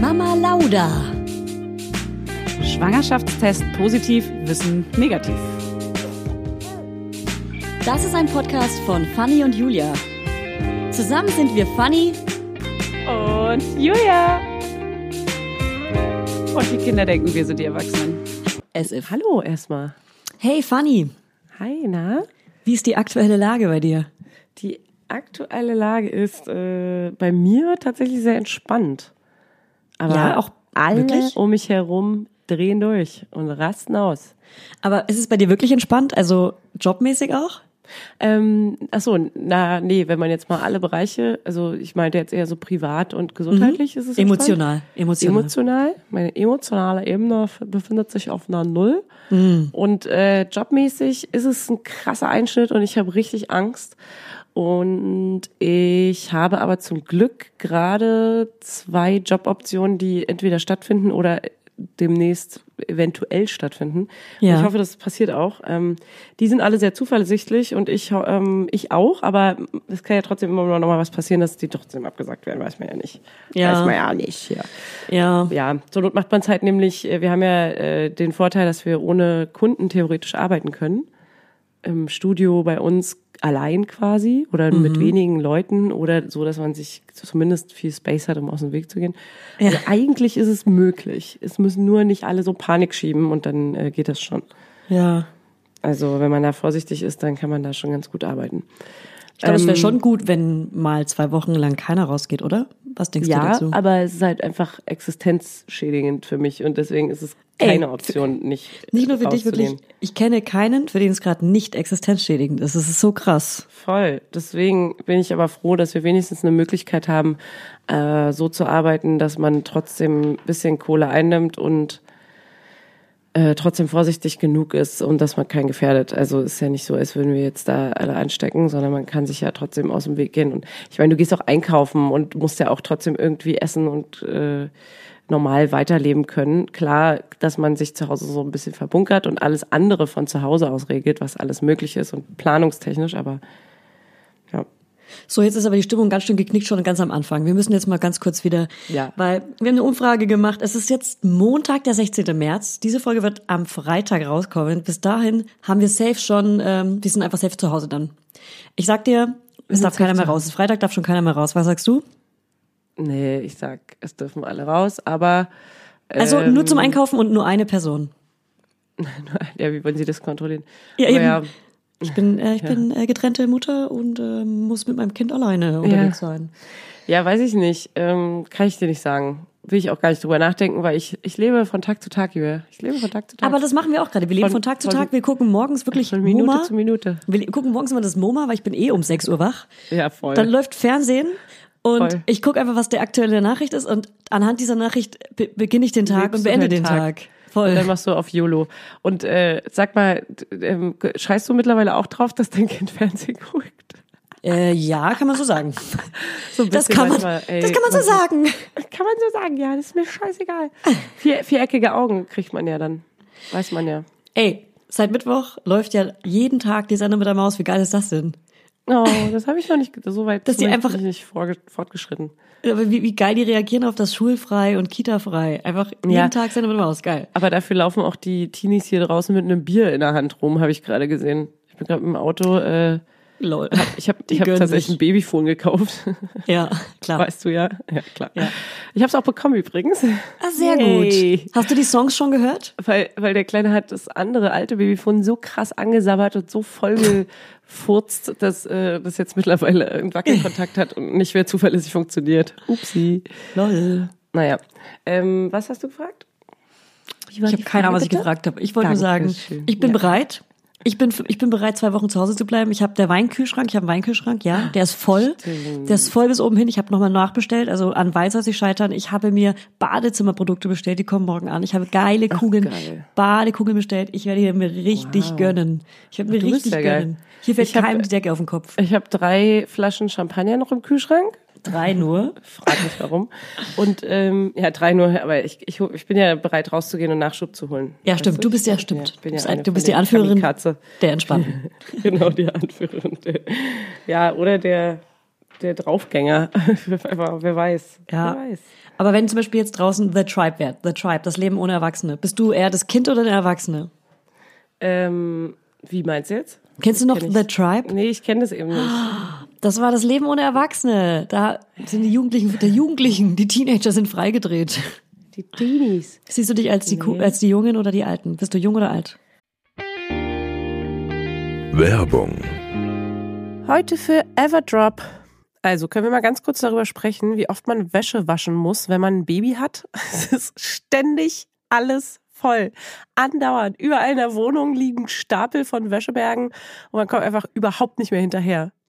Mama Lauda. Schwangerschaftstest positiv, Wissen negativ. Das ist ein Podcast von Fanny und Julia. Zusammen sind wir Fanny und Julia. Und die Kinder denken, wir sind die Erwachsenen. As if. Hallo erstmal. Hey Fanny. Hi, na? Wie ist die aktuelle Lage bei dir? Die aktuelle Lage ist äh, bei mir tatsächlich sehr entspannt. Aber Ja, auch alle wirklich? um mich herum drehen durch und rasten aus. Aber ist es bei dir wirklich entspannt? Also jobmäßig auch? Ähm, ach so, na, nee, wenn man jetzt mal alle Bereiche, also ich meinte jetzt eher so privat und gesundheitlich ist es entspannt. Emotional. Emotional. Emotional. Meine emotionale Ebene befindet sich auf einer Null. Mhm. Und äh, jobmäßig ist es ein krasser Einschnitt und ich habe richtig Angst. Und ich habe aber zum Glück gerade zwei Joboptionen, die entweder stattfinden oder demnächst eventuell stattfinden. Ja. Und ich hoffe, das passiert auch. Ähm, die sind alle sehr zuversichtlich und ich, ähm, ich auch, aber es kann ja trotzdem immer noch mal was passieren, dass die trotzdem abgesagt werden, weiß man ja nicht. Ja. Weiß man ja nicht. Ja. Ja. Ja, zur Not macht man es halt nämlich, äh, wir haben ja äh, den Vorteil, dass wir ohne Kunden theoretisch arbeiten können. Im Studio bei uns allein quasi oder Mhm. mit wenigen Leuten oder so, dass man sich zumindest viel Space hat, um aus dem Weg zu gehen. Also eigentlich ist es möglich. Es müssen nur nicht alle so Panik schieben und dann äh, geht das schon. Ja. Also wenn man da vorsichtig ist, dann kann man da schon ganz gut arbeiten. Ich glaube, es wäre Ähm, schon gut, wenn mal zwei Wochen lang keiner rausgeht, oder? Was denkst du Ja, dazu? aber es ist halt einfach existenzschädigend für mich und deswegen ist es keine Ey, Option, nicht Nicht nur für dich wirklich. Ich kenne keinen, für den es gerade nicht existenzschädigend ist. Es ist so krass. Voll. Deswegen bin ich aber froh, dass wir wenigstens eine Möglichkeit haben, äh, so zu arbeiten, dass man trotzdem ein bisschen Kohle einnimmt und äh, trotzdem vorsichtig genug ist und dass man keinen gefährdet. Also ist ja nicht so, als würden wir jetzt da alle anstecken, sondern man kann sich ja trotzdem aus dem Weg gehen. Und ich meine, du gehst auch einkaufen und musst ja auch trotzdem irgendwie essen und äh, normal weiterleben können. Klar, dass man sich zu Hause so ein bisschen verbunkert und alles andere von zu Hause aus regelt, was alles möglich ist und planungstechnisch, aber. So, jetzt ist aber die Stimmung ganz schön geknickt schon ganz am Anfang. Wir müssen jetzt mal ganz kurz wieder, Ja. weil wir haben eine Umfrage gemacht. Es ist jetzt Montag, der 16. März. Diese Folge wird am Freitag rauskommen. Bis dahin haben wir safe schon, ähm, wir sind einfach safe zu Hause dann. Ich sag dir, es darf keiner mehr raus. Freitag darf schon keiner mehr raus. Was sagst du? Nee, ich sag, es dürfen alle raus, aber Also ähm, nur zum Einkaufen und nur eine Person. ja, wie wollen Sie das kontrollieren? Ja, Aber eben. ja, Ich bin, äh, ich bin äh, getrennte Mutter und ähm, muss mit meinem Kind alleine unterwegs sein. ja, weiß ich nicht. Ähm, kann ich dir nicht sagen. Will ich auch gar nicht drüber nachdenken, weil ich, ich lebe von Tag zu Tag, Julia. Ich lebe von Tag zu Tag. Aber das machen wir auch gerade. Wir leben von, Von- Tag zu von- Tag. Wir gucken morgens wirklich von Minute MoMA. zu Minute. Wir gucken morgens immer das MoMA, weil ich bin eh um 6 Uhr wach. Ja, voll. Dann läuft Fernsehen und Voll. ich gucke einfach, was der aktuelle Nachricht ist und anhand dieser Nachricht be beginne ich den Tag Lebst und beende deinen den Tag. Voll. Und dann machst du auf YOLO. Und äh, sag mal, ähm, scheißt du mittlerweile auch drauf, dass dein Kind Fernsehen guckt? Äh, ja, kann man so sagen. So Das kann man, manchmal, ey, das kann man so sagen. Kann man so sagen, ja, das ist mir scheißegal. Vier, viereckige Augen kriegt man ja dann. Weiß man ja. Ey, seit Mittwoch läuft ja jeden Tag die Sendung mit der Maus. Wie geil ist das denn? Oh, das habe ich noch nicht, so weit Dass die bin ich einfach- nicht fortgeschritten. Aber wie, wie geil die reagieren auf das Schulfrei und Kita-frei. Einfach jeden Ja. Tag mit der Maus. Geil. Aber dafür laufen auch die Teenies hier draußen mit einem Bier in der Hand rum, habe ich gerade gesehen. Ich bin gerade im Auto. Äh, Lol. ich habe ich hab tatsächlich ein Babyphone gekauft. Ja, klar. Weißt du ja? Ja, klar. Ja. Ich habe es auch bekommen übrigens. Ah, sehr Yay. gut. Hast du die Songs schon gehört? Weil, weil der Kleine hat das andere alte Babyphone so krass angesabbert und so voll gefurzt, dass äh, das jetzt mittlerweile einen Wackelkontakt hat und nicht mehr zuverlässig funktioniert. Upsi. Lol. Naja. Ähm, was hast du gefragt? Ich habe keine Ahnung, was ich gefragt habe. Ich wollte nur sagen, ich bin Ja. bereit. Ich bin, ich bin bereit, zwei Wochen zu Hause zu bleiben. Ich habe der Weinkühlschrank, ich habe einen Weinkühlschrank, ja, der ist voll. Der ist voll bis oben hin. Ich habe nochmal nachbestellt, also an weiß soll sich scheitern. Ich habe mir Badezimmerprodukte bestellt, die kommen morgen an. Ich habe geile Kugeln, geil. Badekugeln bestellt. Ich werde hier mir richtig gönnen. Ich werde mir richtig ja gönnen. Hier fällt keinem die Decke auf den Kopf. Ich habe drei Flaschen Champagner noch im Kühlschrank. Drei nur. Frag mich warum. Und ähm, ja, drei nur, aber ich, ich, ich bin ja bereit rauszugehen und Nachschub zu holen. Ja, stimmt. Du bist ja, stimmt. bist, eine ein- du bist die Anführerin Kamikaze. der Entspannten. genau, die Anführerin. Der, ja, oder der, der Draufgänger. wer weiß. Ja. Wer weiß. Aber wenn zum Beispiel jetzt draußen The Tribe wäre, The Tribe, das Leben ohne Erwachsene, bist du eher das Kind oder der Erwachsene? Ähm, wie meinst du jetzt? Kennst du noch Kenn. The Tribe? Nee, ich kenne das eben nicht. Das war das Leben ohne Erwachsene. Da sind die Jugendlichen, der Jugendlichen, die Teenager sind freigedreht. Die Teenies. Siehst du dich als die, Ku- als die Jungen oder die Alten? Bist du jung oder alt? Werbung. Heute für Everdrop. Also können wir mal ganz kurz darüber sprechen, wie oft man Wäsche waschen muss, wenn man ein Baby hat. Es ist ständig alles voll. Andauernd. Überall in der Wohnung liegen Stapel von Wäschebergen und man kommt einfach überhaupt nicht mehr hinterher.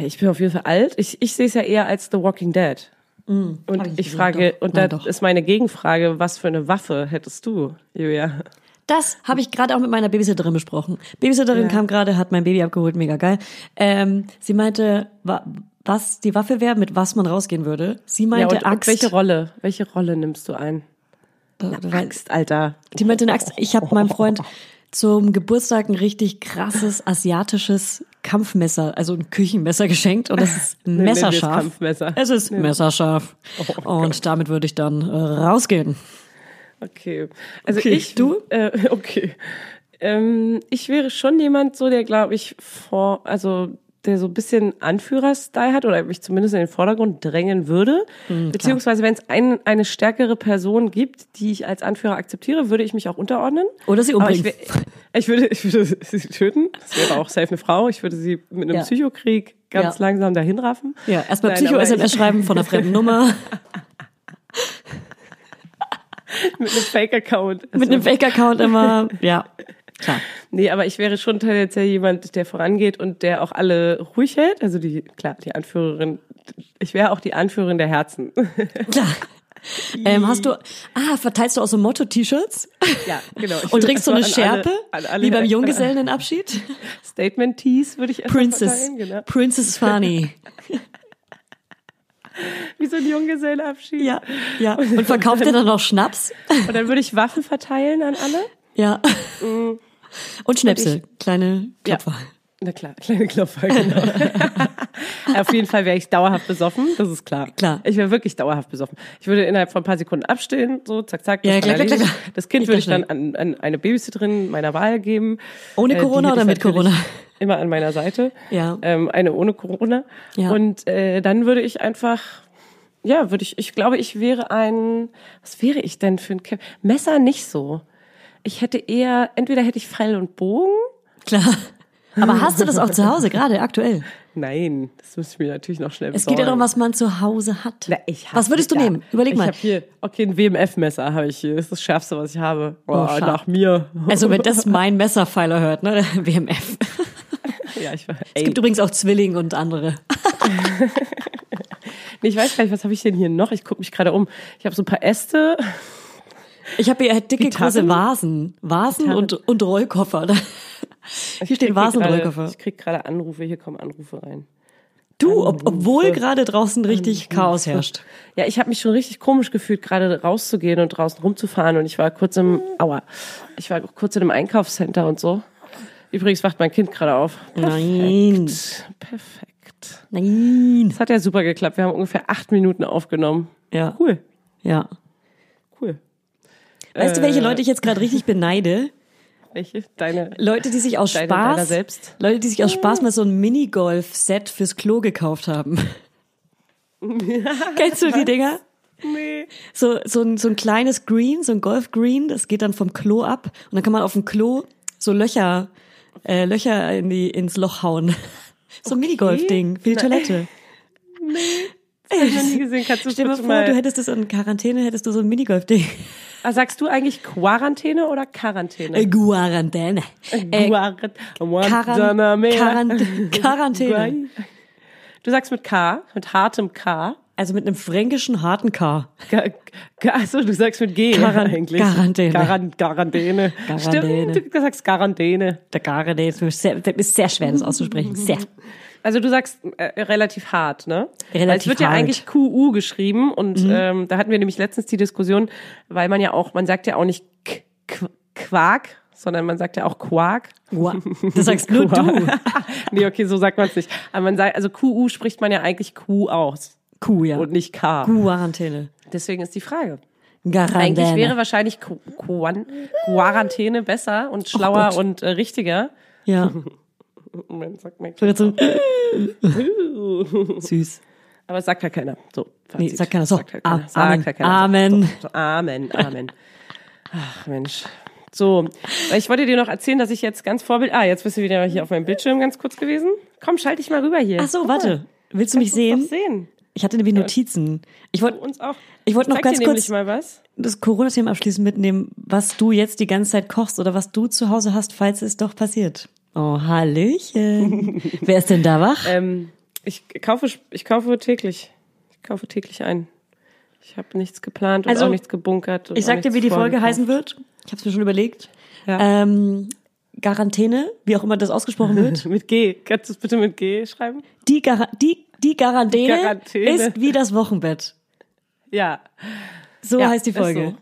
Ja, ich bin auf jeden Fall alt. Ich, ich sehe es ja eher als The Walking Dead. und hab ich ich, frage, doch. und da ist meine Gegenfrage, was für eine Waffe hättest du, Julia? Das habe ich gerade auch mit meiner Babysitterin besprochen. Babysitterin Ja. kam gerade, hat mein Baby abgeholt, mega geil. Ähm, sie meinte, wa was die Waffe wäre, mit was man rausgehen würde. Sie meinte ja, und, und Axt. welche Rolle? Welche Rolle nimmst du ein? Weil- Axt, Alter. Die meinte eine Axt. Ich habe meinem Freund zum Geburtstag ein richtig krasses asiatisches Kampfmesser, also ein Küchenmesser geschenkt und es ist messerscharf. Kampfmesser. Es ist messerscharf. und damit würde ich dann äh, rausgehen. Okay. Also Okay, ich, du? Äh, okay. Ähm, ich wäre schon jemand so, der glaube ich vor, also der so ein bisschen Anführer-Style hat oder mich zumindest in den Vordergrund drängen würde. Beziehungsweise wenn es ein, eine stärkere Person gibt, die ich als Anführer akzeptiere, würde ich mich auch unterordnen. Oder sie umbringen. ich, ich würde, ich würde sie töten. Das wäre auch safe eine Frau. Ich würde sie mit einem Ja. Psychokrieg ganz Ja. langsam dahin raffen. ja, erstmal Psycho-SMS schreiben von einer fremden Nummer Mit einem Fake-Account. mit einem Fake-Account immer. Ja, klar. Nee, aber ich wäre schon tendenziell jemand, der vorangeht und der auch alle ruhig hält. Also die, klar, die Anführerin, ich wäre auch die Anführerin der Herzen. Klar. Ähm, hast du, ah, verteilst du auch so Motto-T-Shirts? Ja, genau. Ich Und trägst so eine alle- Schärpe? an alle- wie beim Junggesellenabschied? Statement-Tees würde ich erstmal Princess, genau. Princess Fanny. Wie so ein Junggesellenabschied. Ja, ja. Und verkauft ihr dann noch Schnaps? Und dann würde ich Waffen verteilen an alle. Ja. Und Schnäpsel, kleine Mm. Ja. Klopfer. Na klar, kleine Klopfer, genau. Auf jeden Fall wäre ich dauerhaft besoffen, das ist klar. Klar. Ich wäre wirklich dauerhaft besoffen. Ich würde innerhalb von ein paar Sekunden abstillen, so zack, zack. das Ja, klar, klar, klar. Das Kind Ich würde ich dann an, an eine Babysitterin meiner Wahl geben. Ohne Äh, Corona hätte oder ich mit Corona? Immer an meiner Seite. Ja. Ähm, eine ohne Corona. Ja. Und äh, dann würde ich einfach Ja, würde ich, ich glaube, ich wäre ein, was wäre ich denn für ein Camp? Messer nicht so. Ich hätte eher, entweder hätte ich Pfeil und Bogen. Klar. Aber hast du das auch zu Hause, gerade aktuell? Nein, das müsste ich mir natürlich noch schnell Es geht ja darum, was man zu Hause hat. Na, ich hab- was würdest du nehmen? Überleg Ich mal. habe hier, okay, ein WMF-Messer habe ich hier. Das ist das Schärfste, was ich habe. Oh, scharf. nach mir. Also wenn das mein Messerpfeiler hört, ne? WMF. Ja, ich, war, Es gibt übrigens auch Zwilling und andere. nee, ich weiß gar nicht, was habe ich denn hier noch? Ich gucke mich gerade um. Ich habe so ein paar Äste. Ich habe hier dicke Gitarren? große Vasen. Vasen Gitarren? und, und Rollkoffer. Hier stehen krieg Vasen und Rollkoffer. Ich krieg gerade Anrufe, hier kommen Anrufe rein. Du, ob, obwohl gerade draußen richtig Chaos herrscht. Ja, ich habe mich schon richtig komisch gefühlt, gerade rauszugehen und draußen rumzufahren. Und ich war kurz im, aua, ich war kurz in einem Einkaufscenter und so. Übrigens wacht mein Kind gerade auf. Nein. Perfekt. Nein. Das hat ja super geklappt. Wir haben ungefähr acht Minuten aufgenommen. Ja. Cool, Ja. cool. Weißt du, welche Leute ich jetzt gerade richtig beneide? Welche? Deine, Leute, die sich aus deine, Spaß, selbst? Leute, die sich aus Spaß mal so ein Minigolf-Set fürs Klo gekauft haben. Kennst du die Dinger? Nee. So, so, ein, so ein kleines Green, so ein Golf-Green, das geht dann vom Klo ab und dann kann man auf dem Klo so Löcher, äh, Löcher in die, ins Loch hauen. So ein Minigolf-Ding für die Toilette. Das hab ich noch nie gesehen. Kannst du Stell dir mal vor, du hättest das in Quarantäne, hättest du so ein Minigolf-Ding. Ah, sagst du eigentlich Quarantäne oder Quarantäne? Quarantäne. Äh, Quarant-. Quarant Quarantäne. Du sagst mit K, mit hartem K. Also mit einem fränkischen harten K. Also du sagst mit G Quaran- eigentlich. Quarantäne. Quaran Quarantäne. Quarantäne. Stimmt, du sagst Quarantäne. Der Quarantäne sehr, das ist sehr schwer, das auszusprechen. Sehr. Also du sagst äh, relativ hart, ne? Relativ Weil es wird ja hart. Mhm. eigentlich QU geschrieben und ähm, da hatten wir nämlich letztens die Diskussion, weil man ja auch, man sagt ja auch nicht K Qu- Quark, sondern man sagt ja auch Quark. Wow. Das sagst nur du. nee, okay, so sagt man es nicht. Aber man sagt, also QU spricht man ja eigentlich Q aus Kuh, ja. und nicht K. Quarantäne. Deswegen ist die Frage. Quarantäne. Eigentlich wäre wahrscheinlich Quarantäne besser und schlauer Gott. und äh, richtiger. Ja. Moment, sagt mein So jetzt so, Kind. süß. Aber sagt ja keiner. So, Nee, sagt keiner. So, Sagt ja keiner. Sagt Amen. ja keiner. Amen. So, so, Amen, Amen. Ach Mensch. So, ich wollte dir noch erzählen, dass ich jetzt ganz Vorbild. Ah, jetzt bist du wieder hier auf meinem Bildschirm ganz kurz gewesen. Komm, schalte dich mal rüber hier. Ach so, mal. warte. Willst du mich Kannst sehen? Doch sehen. Ich hatte nämlich Notizen. Ich wollte Uns auch. Ich wollte noch ganz kurz- mal das Corona-Thema abschließend mitnehmen, was du jetzt die ganze Zeit kochst oder was du zu Hause hast, falls es doch passiert. Oh, Hallöchen. Wer ist denn da wach? Ähm, ich kaufe, ich kaufe täglich. Ich kaufe täglich ein. Ich habe nichts geplant und Also, auch nichts gebunkert. Ich sag dir, wie die Folge heißen wird. Ich habe es mir schon überlegt. Ja. Ähm, Quarantäne, wie auch immer das ausgesprochen wird. Mit G. Kannst du es bitte mit G schreiben? Die, Gar die, die Quarantäne, Quarantäne. ist wie das Wochenbett. Ja. So ja, heißt die Folge.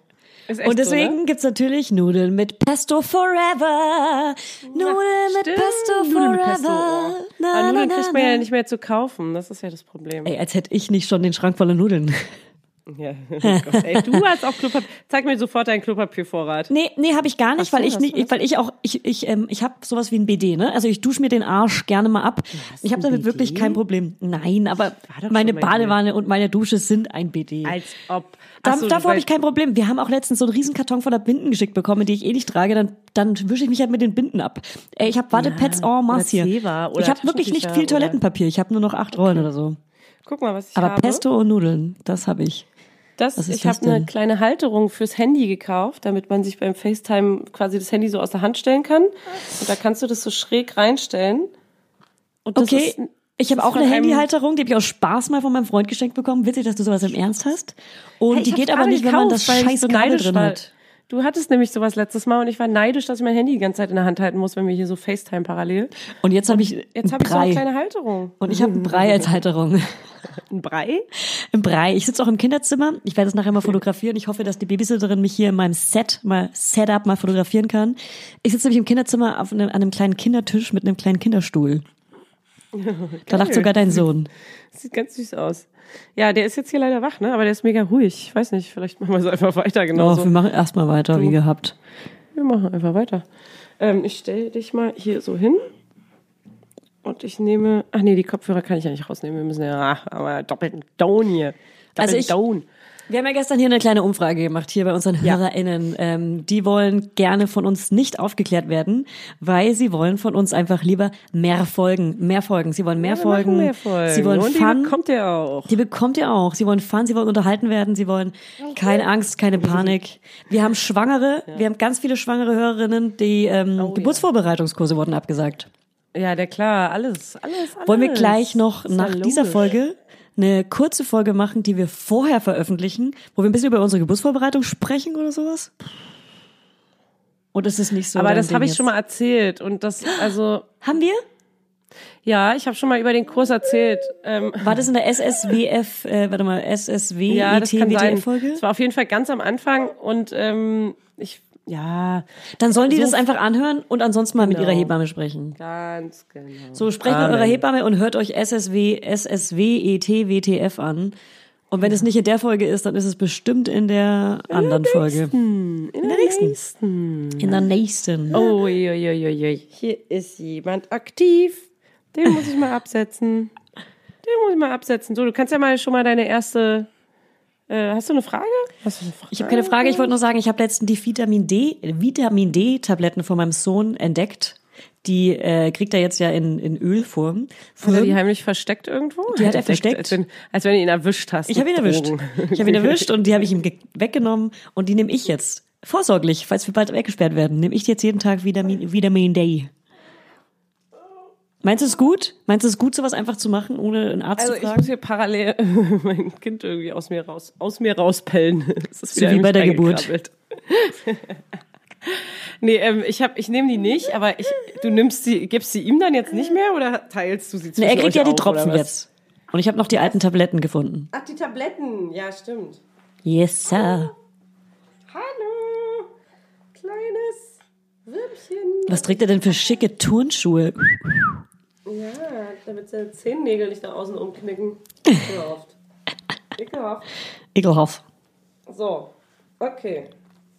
Und deswegen So, ne? gibt's natürlich Nudeln mit Pesto Forever. Nudeln mit Stimmt, Pesto Nudeln mit Forever. Pesto, oh. Na, Aber Nudeln na, kriegt man na. ja nicht mehr zu kaufen. Das ist ja das Problem. Ey, als hätte ich nicht schon den Schrank voller Nudeln. Ja. Oh ey, du hast auch Klopapier. Zeig mir sofort deinen Klopapiervorrat. Nee, nee, habe ich gar nicht, so, weil ich nicht, weil ich auch ich ich ähm, ich habe sowas wie ein BD, ne? Also ich dusche mir den Arsch gerne mal ab. Ich habe damit BD? wirklich kein Problem. Nein, aber meine Badewanne und meine Dusche sind ein BD. Als ob. Da, Ach so, davor habe ich kein Problem. Wir haben auch letztens so einen riesen Karton voller Binden geschickt bekommen, die ich eh nicht trage. Dann, dann wische ich mich halt mit den Binden ab. Ey, ich habe Wattepads en masse hier. Ich habe wirklich nicht viel Toilettenpapier. Ich habe nur noch acht Rollen oder so. Guck mal, was ich Aber habe. Pesto und Nudeln, das habe ich. Das, Was ist ich habe eine kleine Halterung fürs Handy gekauft, damit man sich beim FaceTime quasi das Handy so aus der Hand stellen kann. Und da kannst du das so schräg reinstellen. Und das Okay. ist, Ich habe auch eine Handyhalterung, die habe ich aus Spaß mal von meinem Freund geschenkt bekommen. Witzig, dass du sowas im Ernst hast. Und Hey, die geht aber nicht, wenn man das gekauft, scheiß so Kabel drin hat. Du hattest nämlich sowas letztes Mal und ich war neidisch, dass ich mein Handy die ganze Zeit in der Hand halten muss, wenn wir hier so FaceTime parallel. Und jetzt habe ich Jetzt habe ich so eine kleine Halterung. Und ich habe einen Brei als Halterung. Ein Brei? Im Brei. Ich sitze auch im Kinderzimmer. Ich werde es nachher mal fotografieren. Ich hoffe, dass die Babysitterin mich hier in meinem Set mal Setup mal fotografieren kann. Ich sitze nämlich im Kinderzimmer auf einem, an einem kleinen Kindertisch mit einem kleinen Kinderstuhl. Da lacht sogar dein Sohn. Sieht ganz süß aus. Ja, der ist jetzt hier leider wach, ne? Aber der ist mega ruhig. Ich weiß nicht, vielleicht machen wir so einfach weiter Oh, genauso. wir machen erstmal weiter, wie gehabt. Wir machen einfach weiter. Ähm, ich stelle dich mal hier so hin. Und ich nehme, ach nee, die Kopfhörer kann ich ja nicht rausnehmen. Wir müssen ja, ach, aber doppelten Down hier. Doppelten Also ich- Down. Wir haben ja gestern hier eine kleine Umfrage gemacht, hier bei unseren HörerInnen. Ähm, die wollen gerne von uns nicht aufgeklärt werden, weil sie wollen von uns einfach lieber mehr Folgen, mehr Folgen. Sie wollen mehr machen Folgen. mehr Folgen. Sie wollen Und Fun. die bekommt ihr auch. Die bekommt ihr auch. Sie wollen Fun, sie wollen unterhalten werden, sie wollen keine Angst, keine Panik. Wir haben Schwangere, wir haben ganz viele schwangere Hörerinnen, die ähm, Oh, Geburtsvorbereitungskurse wurden abgesagt. Ja, der klar, alles, alles, alles. Wollen wir gleich noch ja nach dieser. Folge eine kurze Folge machen, die wir vorher veröffentlichen, wo wir ein bisschen über unsere Geburtsvorbereitung sprechen oder sowas? Oder ist es nicht so? Aber das habe ich jetzt? schon mal erzählt und das, also, Haben wir? ja, ich habe schon mal über den Kurs erzählt. Ähm, War das in der SSWF, äh, warte mal, SSW, ja, das kann sein. Folge? Es war auf jeden Fall ganz am Anfang und ähm, ich, ja, Dann sollen die So- das einfach anhören und ansonsten mal mit Genau. ihrer Hebamme sprechen. ganz genau. So, sprecht mit Amen. eurer Hebamme und hört euch SSW, SSWET, WTF an. Und wenn es nicht in der Folge ist, dann ist es bestimmt in der anderen Folge. In der nächsten. In der nächsten. Oh, ui, ui, ui, ui. hier ist jemand aktiv. Den muss ich mal absetzen. Den muss ich mal absetzen. So, du kannst ja mal schon mal deine erste. Äh, hast du eine Frage? Hast du eine Frage? Ich habe keine Frage, ich wollte nur sagen, ich habe letztens die Vitamin D, Vitamin D Tabletten von meinem Sohn entdeckt. Die äh, kriegt er jetzt ja in, in Ölform. Hat er die heimlich versteckt irgendwo? Die hat er versteckt. Als wenn, als wenn du ihn erwischt hast. Ich habe ihn erwischt. Drogen. Ich habe ihn erwischt und die habe ich ihm ge- weggenommen und die nehme ich jetzt vorsorglich, falls wir bald weggesperrt werden, nehme ich jetzt jeden Tag Vitamin, Vitamin D. Meinst du es gut? Meinst du es gut, sowas einfach zu machen, ohne einen Arzt Also zu ich fragen? muss hier parallel mein Kind irgendwie aus mir raus, aus mir rauspellen. Es ist So wie bei der Geburt. nee, ähm, ich habe, ich nehme die nicht, aber ich, du nimmst sie, gibst sie ihm dann jetzt nicht mehr oder teilst du sie zwischen Nee, er kriegt ja die Tropfen jetzt. Und ich habe noch die alten Tabletten gefunden. Ach, die Tabletten. Ja, stimmt. Yes, sir. Hallo, kleines Würmchen. Was trägt er denn für schicke Turnschuhe? Ja, damit seine Zehennägel nicht nach außen umknicken. Ekelhaft. Ekelhaft. Ekelhaft. So, okay.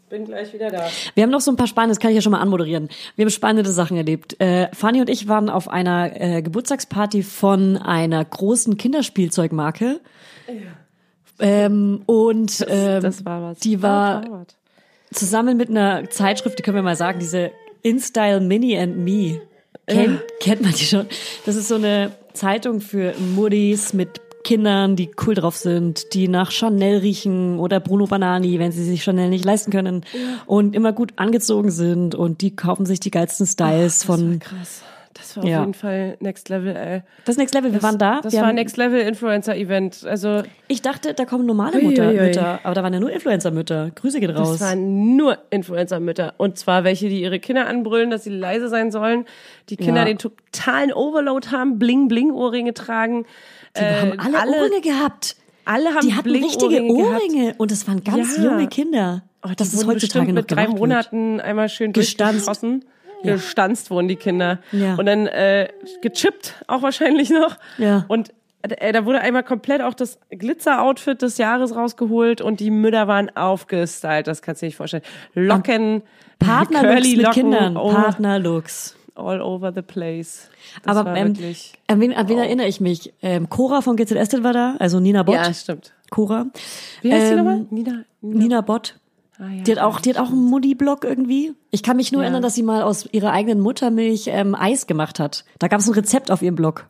Bin gleich wieder da. Wir haben noch so ein paar spannende, das kann ich ja schon mal anmoderieren. Wir haben spannende Sachen erlebt. Äh, Fanny und ich waren auf einer äh, Geburtstagsparty von einer großen Kinderspielzeugmarke. Ähm, und ähm, das war was. die war Das zusammen mit einer Zeitschrift, die können wir mal sagen, diese InStyle Mini and Me. Kennt, kennt man die schon? Das ist so eine Zeitung für Muddis mit Kindern, die cool drauf sind, die nach Chanel riechen oder Bruno Banani, wenn sie sich Chanel nicht leisten können und immer gut angezogen sind und die kaufen sich die geilsten Styles von Krass. Das war Ja. auf jeden Fall Next Level, ey. das Next Level. Wir waren da. Das wir war Next Level Influencer Event. Also, ich dachte, da kommen normale Mutter, ui, ui. Mütter, aber da waren ja nur Influencer-Mütter. Grüße geht raus. das waren nur Influencer-Mütter. Und zwar welche, die ihre Kinder anbrüllen, dass sie leise sein sollen. Die Kinder Ja. den totalen Overload haben, Bling-Bling-Ohrringe tragen. die haben alle, Ohrringe gehabt. alle haben Die hatten richtige gehabt. Ohrringe und es waren ganz Ja. junge Kinder. Oh, das ist heutzutage noch mit drei Monaten einmal schön Gestanzt. durchgeschossen. Gestanzt wurden die Kinder. Ja. Und dann äh, gechippt auch wahrscheinlich noch. Ja. Und äh, da wurde einmal komplett auch das Glitzer-Outfit des Jahres rausgeholt und die Mütter waren aufgestylt. Das kannst du dir nicht vorstellen. Locken, Partnerlooks mit Locken, Kindern. oh, Partnerlooks. all over the place. Das Aber ähm, an wen, an wen erinnere ich mich? Ähm, Cora von GZSZ war da, also Nina Bott. Ja, stimmt. Cora. Wie heißt Ähm, nochmal? Nina. Nina Bott. Ah, ja. Die hat auch, die hat auch einen Mutti-Blog irgendwie. Ich kann mich nur Ja. erinnern, dass sie mal aus ihrer eigenen Muttermilch ähm, Eis gemacht hat. Da gab es ein Rezept auf ihrem Blog.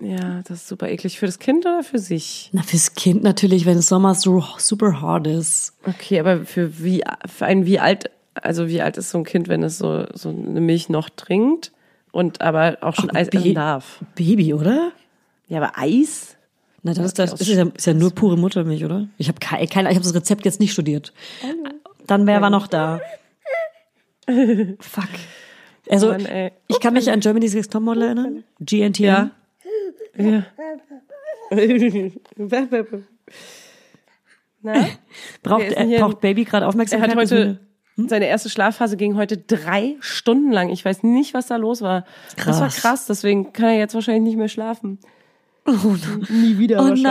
Ja, das ist super eklig. Für das Kind oder für sich? Na, fürs Kind natürlich, wenn es Sommer so super hart ist. Okay, aber für wie für ein wie alt, also wie alt ist so ein Kind, wenn es so so eine Milch noch trinkt und aber auch schon Ach, Eis essen darf? Baby, oder? Ja, aber Eis? Na, das ist, das ist, ja, ist ja nur pure Muttermilch, oder? Ich habe keine, ich habe das Rezept jetzt nicht studiert. Dann wer war noch da? Fuck. Also, Mann, ich kann mich an Germany's Next Topmodel erinnern. GNTM. Ja. Na? Braucht, äh, braucht Baby gerade Er Aufmerksamkeit? hat Das heute würde- seine erste Schlafphase ging heute drei Stunden lang. Ich weiß nicht, was da los war. Das war Krass. krass. Deswegen kann er jetzt wahrscheinlich nicht mehr schlafen. Nie wieder Oh wahrscheinlich.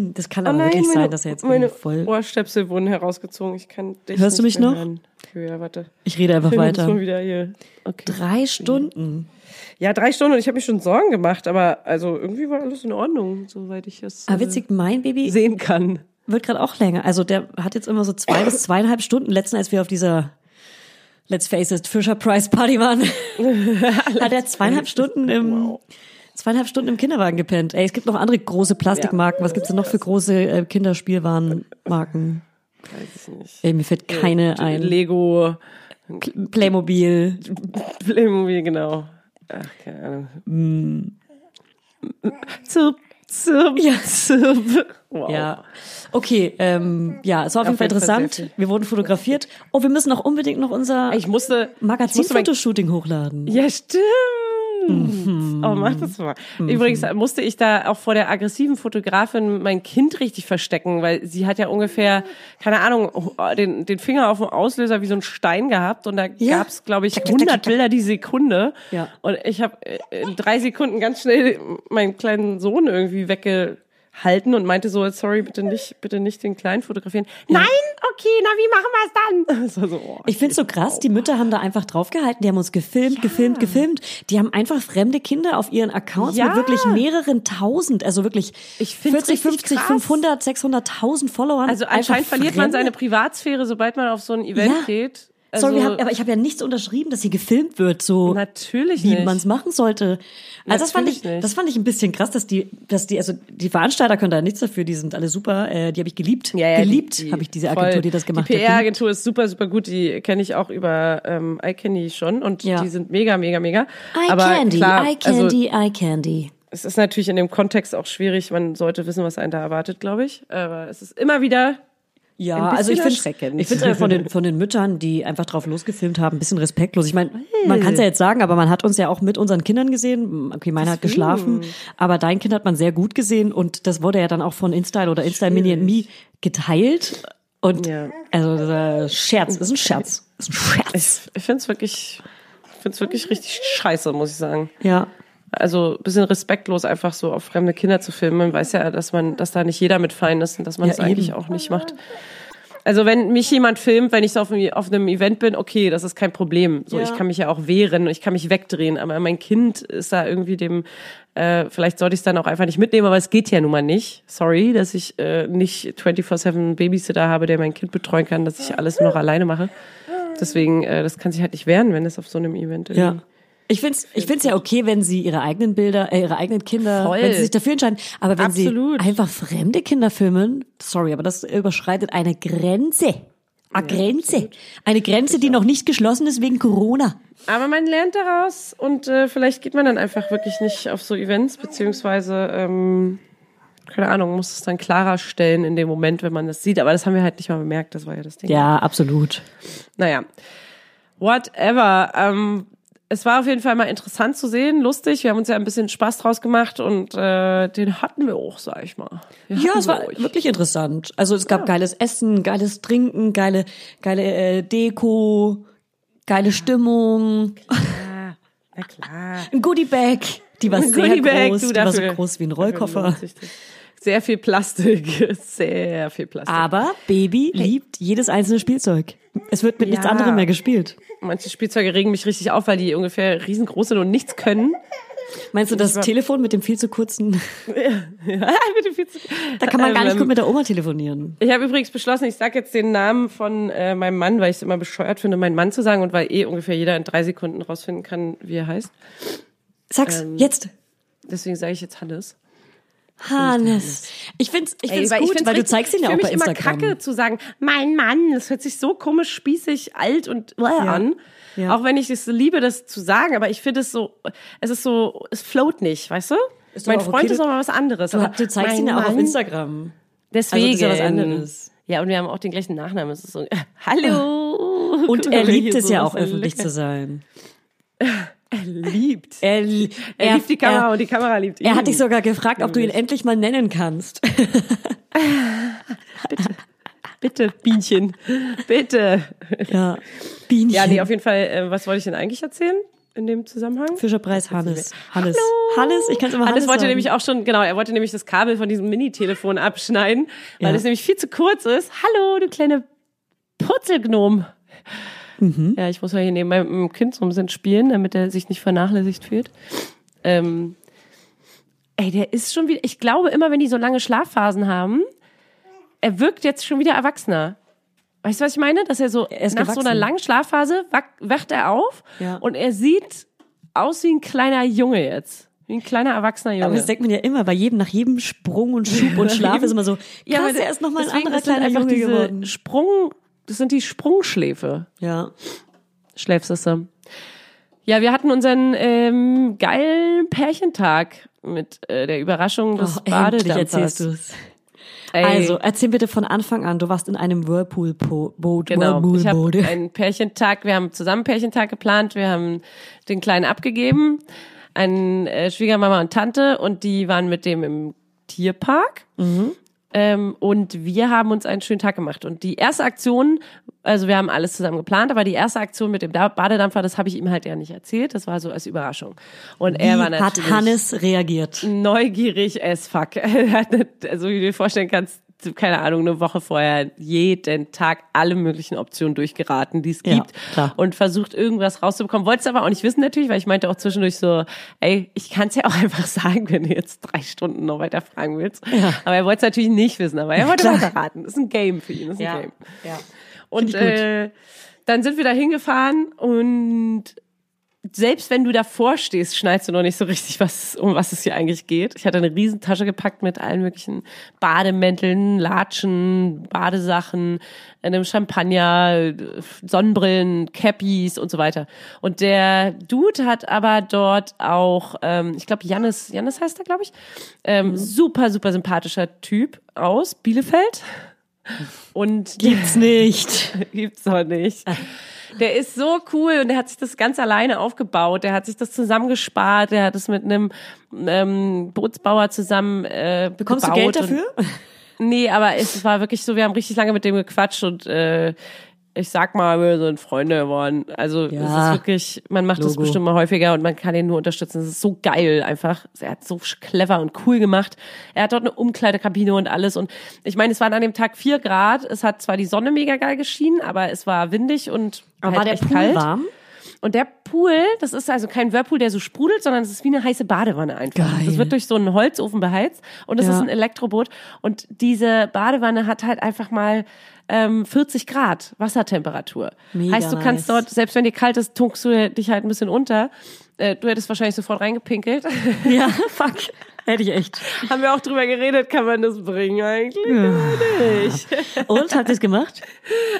nein, das kann Oh aber nein, wirklich meine, sein, dass er jetzt meine voll. Ohrstöpsel wurden herausgezogen. Ich kann dich Hörst du mich noch? Hören. Ja, warte. Ich rede einfach Ich weiter. mal wieder hier. Okay. Drei Stunden. Ja, drei Stunden und ich habe mir schon Sorgen gemacht, aber also irgendwie war alles in Ordnung, soweit ich es Aber äh, Ah, witzig, mein Baby sehen kann. wird gerade auch länger. Also der hat jetzt immer so zwei bis zweieinhalb Stunden. Letzten, als wir auf dieser Let's face it, Fisher Price Party waren, hat er zweieinhalb Stunden im zweieinhalb Stunden im Kinderwagen gepennt. Ey, es gibt noch andere große Plastikmarken. Was gibt's denn noch für große äh, Kinderspielwarenmarken? Weiß ich nicht. Ey, mir fällt keine ein. Lego, Playmobil. Playmobil, genau. Ach, keine Ahnung. Zirp, zirp, Ja. zirp. Wow. Ja. Okay, ähm, ja, es war auf jeden Fall interessant. Wir wurden fotografiert. Oh, wir müssen auch unbedingt noch unser Ich musste, ich musste mein Magazin-Fotoshooting hochladen. Ja, stimmt. Mhm. Oh, mach das mal. Übrigens musste ich da auch vor der aggressiven Fotografin mein Kind richtig verstecken, weil sie hat ja ungefähr, keine Ahnung, den, den Finger auf dem Auslöser wie so ein Stein gehabt und da Ja. gab's, glaube ich, Tack, tack, tack, 100 tack, tack. Bilder die Sekunde. Ja. Und ich habe in drei Sekunden ganz schnell meinen kleinen Sohn irgendwie weggehalten und meinte so, sorry, bitte nicht, bitte nicht den Kleinen fotografieren. Nein, okay, na, wie machen wir es dann? So, oh, Ich find's so krass, die Mütter haben da einfach draufgehalten, die haben uns gefilmt, gefilmt, gefilmt. Die haben einfach fremde Kinder auf ihren Accounts Ja. mit wirklich mehreren tausend, also wirklich Ich find's 40, richtig 50, krass. 500, 600.000 Followern. Also anscheinend verliert man seine Privatsphäre, sobald man auf so ein Event Ja. geht. Also, Sorry, haben, aber ich habe ja nichts unterschrieben, dass hier gefilmt wird, so Natürlich wie man es machen sollte. Also das fand ich, nicht. das fand ich ein bisschen krass, dass die, dass die, also die Veranstalter können da nichts dafür, die sind alle super, äh, die habe ich geliebt, geliebt habe ich diese Agentur, voll. die das gemacht Die hat. PR-Agentur ist super, super gut. Die kenne ich auch über ähm, iCandy schon und Ja. die sind mega, mega, mega. Eye Aber Candy, klar, Eye also Candy, Eye Candy. es ist natürlich in dem Kontext auch schwierig. Man sollte wissen, was einen da erwartet, glaube ich. Aber es ist immer wieder Ja, also ich finde ich finde äh, von den von den Müttern, die einfach drauf losgefilmt haben, ein bisschen respektlos. Ich meine, man kann es ja jetzt sagen, aber man hat uns ja auch mit unseren Kindern gesehen. Okay, meiner hat geschlafen, aber dein Kind hat man sehr gut gesehen und das wurde ja dann auch von InStyle oder InStyle Mini and Me geteilt und Ja. also ein Scherz, ist ein Scherz, ist ein Scherz. ich, ich finde es wirklich, ich finde es wirklich richtig scheiße, muss ich sagen. Ja. Also ein bisschen respektlos, einfach so auf fremde Kinder zu filmen. Man weiß ja, dass man, dass da nicht jeder mit fein ist und dass man Ja, das eigentlich auch nicht macht. Also wenn mich jemand filmt, wenn ich so auf, einem- auf einem Event bin, okay, das ist kein Problem. So, Ja. ich kann mich ja auch wehren, ich kann mich wegdrehen, aber mein Kind ist da irgendwie dem, äh, vielleicht sollte ich es dann auch einfach nicht mitnehmen, aber es geht ja nun mal nicht. Sorry, dass ich äh, nicht 24-7 Babysitter habe, der mein Kind betreuen kann, dass ich alles nur noch alleine mache. Deswegen, äh, das kann sich halt nicht wehren, wenn es auf so einem Event Ja. Ich find's, ich find's ja okay, wenn sie ihre eigenen Bilder, äh, ihre eigenen Kinder, Voll. wenn sie sich dafür entscheiden. Aber wenn Absolut. sie einfach fremde Kinder filmen, sorry, aber das überschreitet eine Grenze. Eine Grenze. Eine Grenze, die noch nicht geschlossen ist wegen Corona. Aber man lernt daraus und äh, vielleicht geht man dann einfach wirklich nicht auf so Events, beziehungsweise, ähm, keine Ahnung, muss es dann klarer stellen in dem Moment, wenn man das sieht. Aber das haben wir halt nicht mal bemerkt, das war ja das Ding. Ja, absolut. Naja, whatever. Ähm, es war auf jeden Fall mal interessant zu sehen, lustig. Wir haben uns ja ein bisschen Spaß draus gemacht und äh, den hatten wir auch, sag ich mal. Ja, es war auch. wirklich interessant. Also es gab geiles Essen, geiles Trinken, geile, geile äh, Deko, geile Stimmung, Ja, na klar. ein Goodie-Bag. Die war Ein sehr Goodiebag, groß, du, die war so dafür- groß wie ein dafür Rollkoffer. Sehr viel Plastik, sehr viel Plastik. Aber Baby liebt jedes einzelne Spielzeug. Es wird mit nichts Ja. anderem mehr gespielt. Manche Spielzeuge regen mich richtig auf, weil die ungefähr riesengroß sind und nichts können. Meinst du das Telefon mit dem viel zu kurzen? Bitte viel zu- Da kann man gar nicht Ähm, gut mit der Oma telefonieren. Ich habe übrigens beschlossen, ich sage jetzt den Namen von äh, meinem Mann, weil ich es immer bescheuert finde, meinen Mann zu sagen und weil eh ungefähr jeder in drei Sekunden rausfinden kann, wie er heißt. Sag's Ähm, jetzt. Deswegen sage ich jetzt Hannes. Hannes. Ich find's, ich find's weil gut, find's weil du richtig- zeigst ihn ja ich auch bei mich Instagram. immer kacke zu sagen, mein Mann, das hört sich so komisch, spießig, alt und äh an. Ja. Auch wenn ich es liebe, das zu sagen, aber ich finde es so, es ist so, es float nicht, weißt du? Ist mein Freund okay, ist du- noch mal was anderes. Du, aber du zeigst ihn ja auch auf Mann- Instagram. Deswegen. Also das ist ja was anderes. Ja, und wir haben auch den gleichen Nachnamen. Es ist so, hallo. Und er liebt es ja auch öffentlich zu sein. Er liebt. Er, li- Er, liebt die Kamera Er, und die Kamera liebt ihn. er hat dich sogar gefragt, ob du ihn endlich mal nennen kannst. Bitte, Bienchen. Bitte. ja. Bienchen. Ja, nee, auf jeden Fall, äh, was wollte ich denn eigentlich erzählen? in dem Zusammenhang? Fischerpreis Hannes. Hannes. Hannes, ich kann es immer Hannes Hannes wollte sagen. nämlich auch schon, genau, er wollte nämlich das Kabel von diesem Mini-Telefon abschneiden, weil Ja. es nämlich viel zu kurz ist. Hallo, du kleine Purzelgnom. Mhm. Ja, ich muss mal hier neben meinem Kind so ein bisschen spielen, damit er sich nicht vernachlässigt fühlt. Ähm, ey, der ist schon wieder, ich glaube immer, wenn die so lange Schlafphasen haben, er wirkt jetzt schon wieder erwachsener. Weißt du, was ich meine? Dass er so Er nach so einer gewachsen. langen Schlafphase wacht er auf Ja. und er sieht aus wie ein kleiner Junge jetzt. Wie ein kleiner erwachsener Junge. Aber das denkt man ja immer, bei jedem, nach jedem Sprung und Schub und Schlaf ist immer so, krass, aber er ist nochmal ein anderer kleiner Junge geworden. Sprung, das sind die Sprungschläfe. Ja. Schläfsisse. Ja, wir hatten unseren ähm, geilen Pärchentag mit äh, der Überraschung des Oh, Badedampfers. erzählst du es. Ey, Also, erzähl bitte von Anfang an. Du warst in einem Whirlpool-Boot. Genau, ich habe einen Pärchentag, wir haben zusammen einen Pärchentag geplant, wir haben den Kleinen abgegeben, an äh, Schwiegermama und Tante und die waren mit dem im Tierpark. Ähm, und wir haben uns einen schönen Tag gemacht. Und die erste Aktion, also wir haben alles zusammen geplant, aber die erste Aktion mit dem Da- Badedampfer, das habe ich ihm halt ja nicht erzählt. Das war so als Überraschung. Und er war Wie natürlich hat Hannes reagiert? neugierig as fuck. Also wie du dir vorstellen kannst, keine Ahnung, eine Woche vorher jeden Tag alle möglichen Optionen durchgeraten, die es Ja, gibt klar. und versucht irgendwas rauszubekommen. Wollte es aber auch nicht wissen natürlich, weil ich meinte auch zwischendurch so, ey, ich kann es ja auch einfach sagen, wenn du jetzt drei Stunden noch weiter fragen willst. Ja. Aber er wollte es natürlich nicht wissen, aber er wollte Klar. weiterraten. Das ist ein Game für ihn, das ist ein Game. ja. Und äh, dann sind wir da hingefahren und selbst wenn du davor stehst, schneidest du noch nicht so richtig, was, um was es hier eigentlich geht. Ich hatte eine Riesentasche gepackt mit allen möglichen Bademänteln, Latschen, Badesachen, einem Champagner, Sonnenbrillen, Cappies und so weiter. Und der Dude hat aber dort auch, ähm, ich glaube, Jannis, Jannis heißt er, glaube ich, ähm, super, super sympathischer Typ aus Bielefeld. Und Gibt's nicht. Gibt's doch nicht. Der ist so cool und der hat sich das ganz alleine aufgebaut. Der hat sich das zusammengespart. Der hat es mit einem ähm, Bootsbauer zusammen äh, Bekommst du Geld dafür? Und, nee, aber es war wirklich so, wir haben richtig lange mit dem gequatscht und äh, ich sag mal, wir sind Freunde geworden. Also es Ja. ist wirklich, man macht das Logo. bestimmt mal häufiger und man kann ihn nur unterstützen. Es ist so geil einfach. Er hat so clever und cool gemacht. Er hat dort eine Umkleidekabine und alles. Und ich meine, es waren an dem Tag vier Grad. Es hat zwar die Sonne mega geil geschienen, aber es war windig und Aber halt war der echt Pool kalt. warm? Und der Pool, das ist also kein Whirlpool, der so sprudelt, sondern es ist wie eine heiße Badewanne einfach. Geil. Das wird durch so einen Holzofen beheizt und es Ja. ist ein Elektroboot. Und diese Badewanne hat halt einfach mal ähm, 40 Grad Wassertemperatur. Mega heißt, du kannst nice. dort, selbst wenn dir kalt ist, tunkst du dich halt ein bisschen unter. Äh, du hättest wahrscheinlich sofort reingepinkelt. Ja, fuck. Hätte ich echt. Haben wir auch drüber geredet, kann man das bringen eigentlich? Nicht. Und, ihr es gemacht?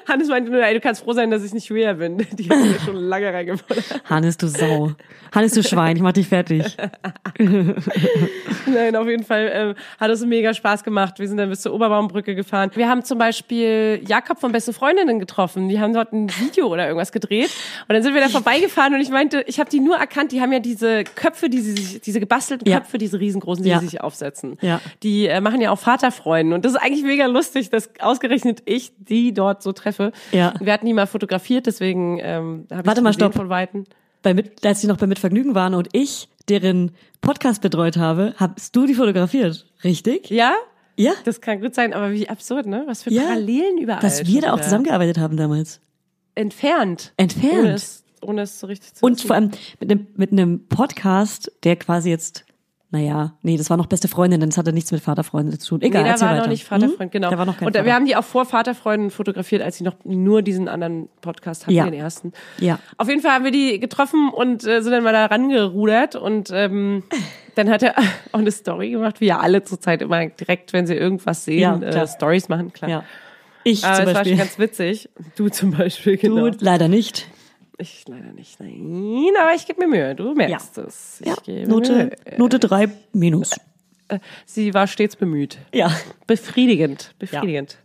Hannes meinte nur, ey, du kannst froh sein, dass ich nicht schwer bin. Die hat mir schon lange reingefuttert. Hannes, du Sau. Hannes, du Schwein, ich mach dich fertig. Nein, auf jeden Fall ähm, hat es mega Spaß gemacht. Wir sind dann bis zur Oberbaumbrücke gefahren. Wir haben zum Beispiel Jakob von Beste Freundinnen getroffen. Die haben dort ein Video oder irgendwas gedreht. Und dann sind wir da vorbeigefahren und ich meinte, ich habe die nur erkannt. Die haben ja diese Köpfe, die sie sich, diese gebastelten Ja. Köpfe, diese riesengroßen, die Ja. sich aufsetzen. Ja. Die äh, machen ja auch Vaterfreuden. Und das ist eigentlich mega lustig, dass ausgerechnet ich die dort so treffe. Ja. Wir hatten die mal fotografiert, deswegen ähm, habe ich Warte mal, stopp. von Weitem. Bei mit, als sie noch bei Mitvergnügen waren und ich deren Podcast betreut habe, hast du die fotografiert. Richtig? Ja? Ja. Das kann gut sein, aber wie absurd, ne? Was für Ja. Parallelen überall. Dass wir da auch zusammengearbeitet haben damals. entfernt. Entfernt. Ohne es, ohne es so richtig zu Und wissen. vor allem mit einem, mit einem Podcast, der quasi jetzt, naja, nee, das war noch beste Freundin, das hatte nichts mit Vaterfreundin zu tun. Egal, Nee, da war weiter. noch nicht Vaterfreund, Hm? genau. Da war noch kein Und wir Vater. haben die auch vor Vaterfreunden fotografiert, als sie noch nur diesen anderen Podcast hatten, Ja. den ersten. Ja. Auf jeden Fall haben wir die getroffen und äh, sind dann mal da rangerudert und ähm, dann hat er auch eine Story gemacht, wie ja alle zurzeit immer direkt, wenn sie irgendwas sehen, Ja, äh. Stories machen, klar. Ja. Ich Aber zum es war Beispiel. schon ganz witzig. Du zum Beispiel, genau. Du leider nicht. Ich leider nicht, nein, aber ich gebe mir Mühe, du merkst es. Ich Ja. gebe Note, Mühe. Note drei minus. Sie war stets bemüht. Ja. Befriedigend, befriedigend.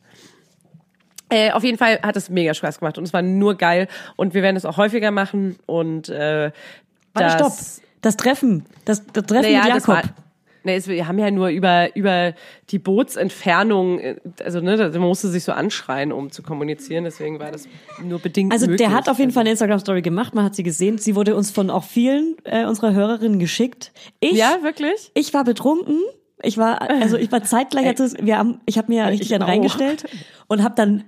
Äh, auf jeden Fall hat es mega Spaß gemacht und es war nur geil und wir werden es auch häufiger machen und äh, Warte, das, stopp. Das Treffen. Das, das Treffen Naja, mit das Jakob. war, Nee, es, wir haben ja nur über, über die Bootsentfernung, äh, also ne, da- man musste sich so anschreien, um zu kommunizieren, deswegen war das nur bedingt Also möglich. der hat auf jeden Fall eine Instagram-Story gemacht, man hat sie gesehen. Sie wurde uns von auch vielen äh, unserer Hörerinnen geschickt. Ich, Ja, wirklich? ich war betrunken. Ich war, also ich war zeitgleich, als wir haben, ich habe mir richtig ich einen reingestellt und habe dann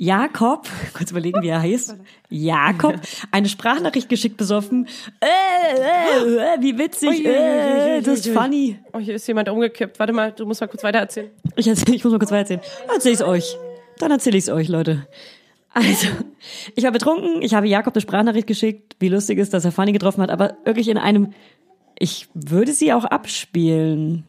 Jakob, kurz überlegen, wie er heißt, Jakob, eine Sprachnachricht geschickt besoffen. Äh, äh, äh, wie witzig, äh, das ist funny. Oh, hier ist jemand umgekippt. Warte mal, du musst mal kurz weiter erzählen. Ich, erzähl, ich muss mal kurz weiter erzählen. Dann erzähl ich's euch. Dann erzähle ich's euch, Leute. Also, ich war betrunken, ich habe Jakob eine Sprachnachricht geschickt, wie lustig ist, dass er Fanny getroffen hat, aber wirklich in einem, ich würde sie auch abspielen.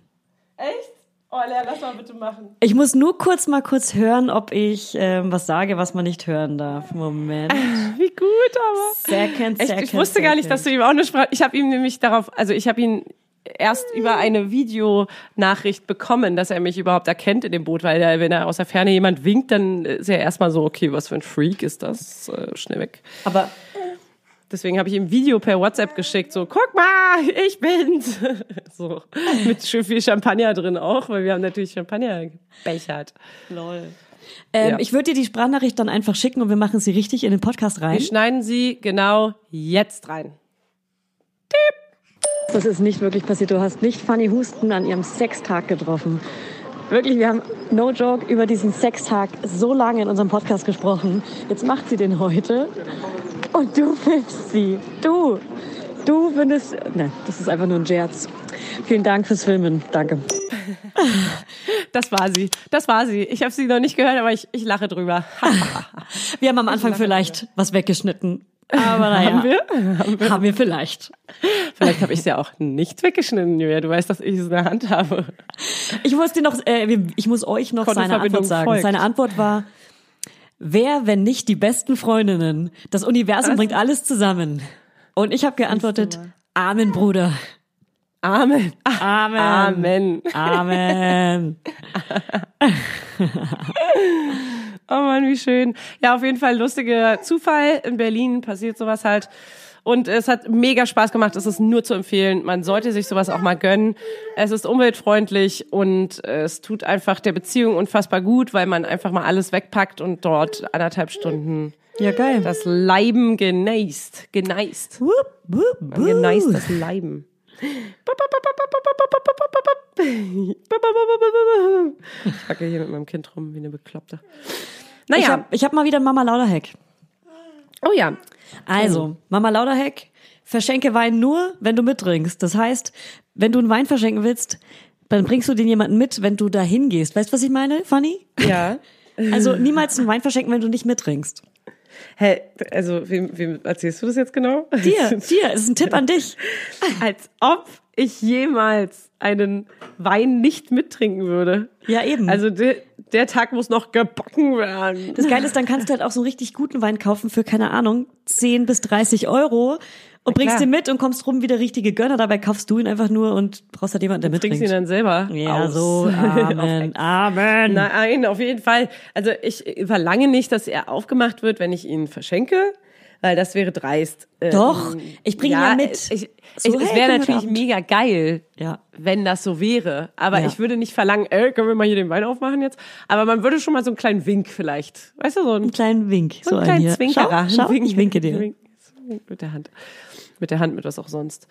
Echt? Oh, Lea, lass mal bitte machen. Ich muss nur kurz mal kurz hören, ob ich ähm, was sage, was man nicht hören darf. Moment. Wie gut, aber. Second, second, ich wusste gar nicht, dass du ihm auch eine Sprache. Ich habe ihm nämlich darauf, also ich habe ihn erst über eine Videonachricht bekommen, dass er mich überhaupt erkennt in dem Boot, weil er, wenn er aus der Ferne jemand winkt, dann ist er erstmal so, okay, was für ein Freak ist das? Äh, schnell weg. Aber Deswegen habe ich ihm ein Video per WhatsApp geschickt, so, guck mal, ich bin's. So, mit schön viel Champagner drin auch, weil wir haben natürlich Champagner gebechert. lol. Ähm, Ja. Ich würde dir die Sprachnachricht dann einfach schicken und wir machen sie richtig in den Podcast rein. Wir schneiden sie genau jetzt rein. Das ist nicht wirklich passiert. Du hast nicht Fanny Husten an ihrem Sextag getroffen. Wirklich, wir haben, no joke, über diesen Sextag so lange in unserem Podcast gesprochen. Jetzt macht sie den heute und du filmst sie. Du, du findest, nein, das ist einfach nur ein Scherz. Vielen Dank fürs Filmen. Danke. Das war sie. Das war sie. Ich habe sie noch nicht gehört, aber ich, ich lache drüber. Wir haben am Anfang vielleicht was weggeschnitten. Aber naja. Haben wir? Haben wir vielleicht. Vielleicht habe ich es ja auch nicht weggeschnitten, Julia. Du weißt, dass ich es in der Hand habe. Ich muss dir noch, äh, wir- ich muss euch noch seine Antwort sagen. folgt. Seine Antwort war, wer, wenn nicht die besten Freundinnen? Das Universum bringt alles zusammen. Und ich habe geantwortet, Amen, Bruder. Amen. Amen. Amen. Amen. Oh Mann, wie schön. Ja, auf jeden Fall lustiger Zufall. In Berlin passiert sowas halt. Und es hat mega Spaß gemacht. Es ist nur zu empfehlen. Man sollte sich sowas auch mal gönnen. Es ist umweltfreundlich und es tut einfach der Beziehung unfassbar gut, weil man einfach mal alles wegpackt und dort anderthalb Stunden Ja, geil. das Leiben genießt. Genießt. Wupp, wupp, Man wupp. genießt das Leiben. Ich wackel hier mit meinem Kind rum wie eine Bekloppte. Ich Naja, habe ich hab mal wieder einen Mama Lauder Hack. oh ja. Also, Mama Lauder Hack, verschenke Wein nur, wenn du mittrinkst. Das heißt, wenn du einen Wein verschenken willst, dann bringst du den jemanden mit, wenn du da hingehst. Weißt du, was ich meine, Fanny? Ja. Also niemals einen Wein verschenken, wenn du nicht mittrinkst. Hä, also, wem, wem erzählst du das jetzt genau? Dir, dir, ist ein Tipp an dich. Als ob ich jemals einen Wein nicht mittrinken würde. Ja, eben. Also, der, der Tag muss noch gebacken werden. Das Geile ist, dann kannst du halt auch so einen richtig guten Wein kaufen für, keine Ahnung, 10 bis 30 Euro und bringst den mit und kommst rum wie der richtige Gönner. Dabei kaufst du ihn einfach nur und brauchst halt jemanden, der Trinkst ihn dann selber Ja, aus. so, Amen, Amen. Nein, auf jeden Fall. Also ich verlange nicht, dass er aufgemacht wird, wenn ich ihn verschenke, weil das wäre dreist. Ähm, Doch, ich bring ihn ja mit. Ich, So, ich, hey, es wäre natürlich mega geil, Ja. wenn das so wäre. Aber Ja. ich würde nicht verlangen, ey, können wir mal hier den Wein aufmachen jetzt? Aber man würde schon mal so einen kleinen Wink vielleicht. Weißt du, so einen, Einen kleinen Wink. so So, einen ein kleinen hier. Zwinkerer. Schau, schau, Wink. ich winke dir. Wink. Mit der Hand. Mit der Hand, mit was auch sonst.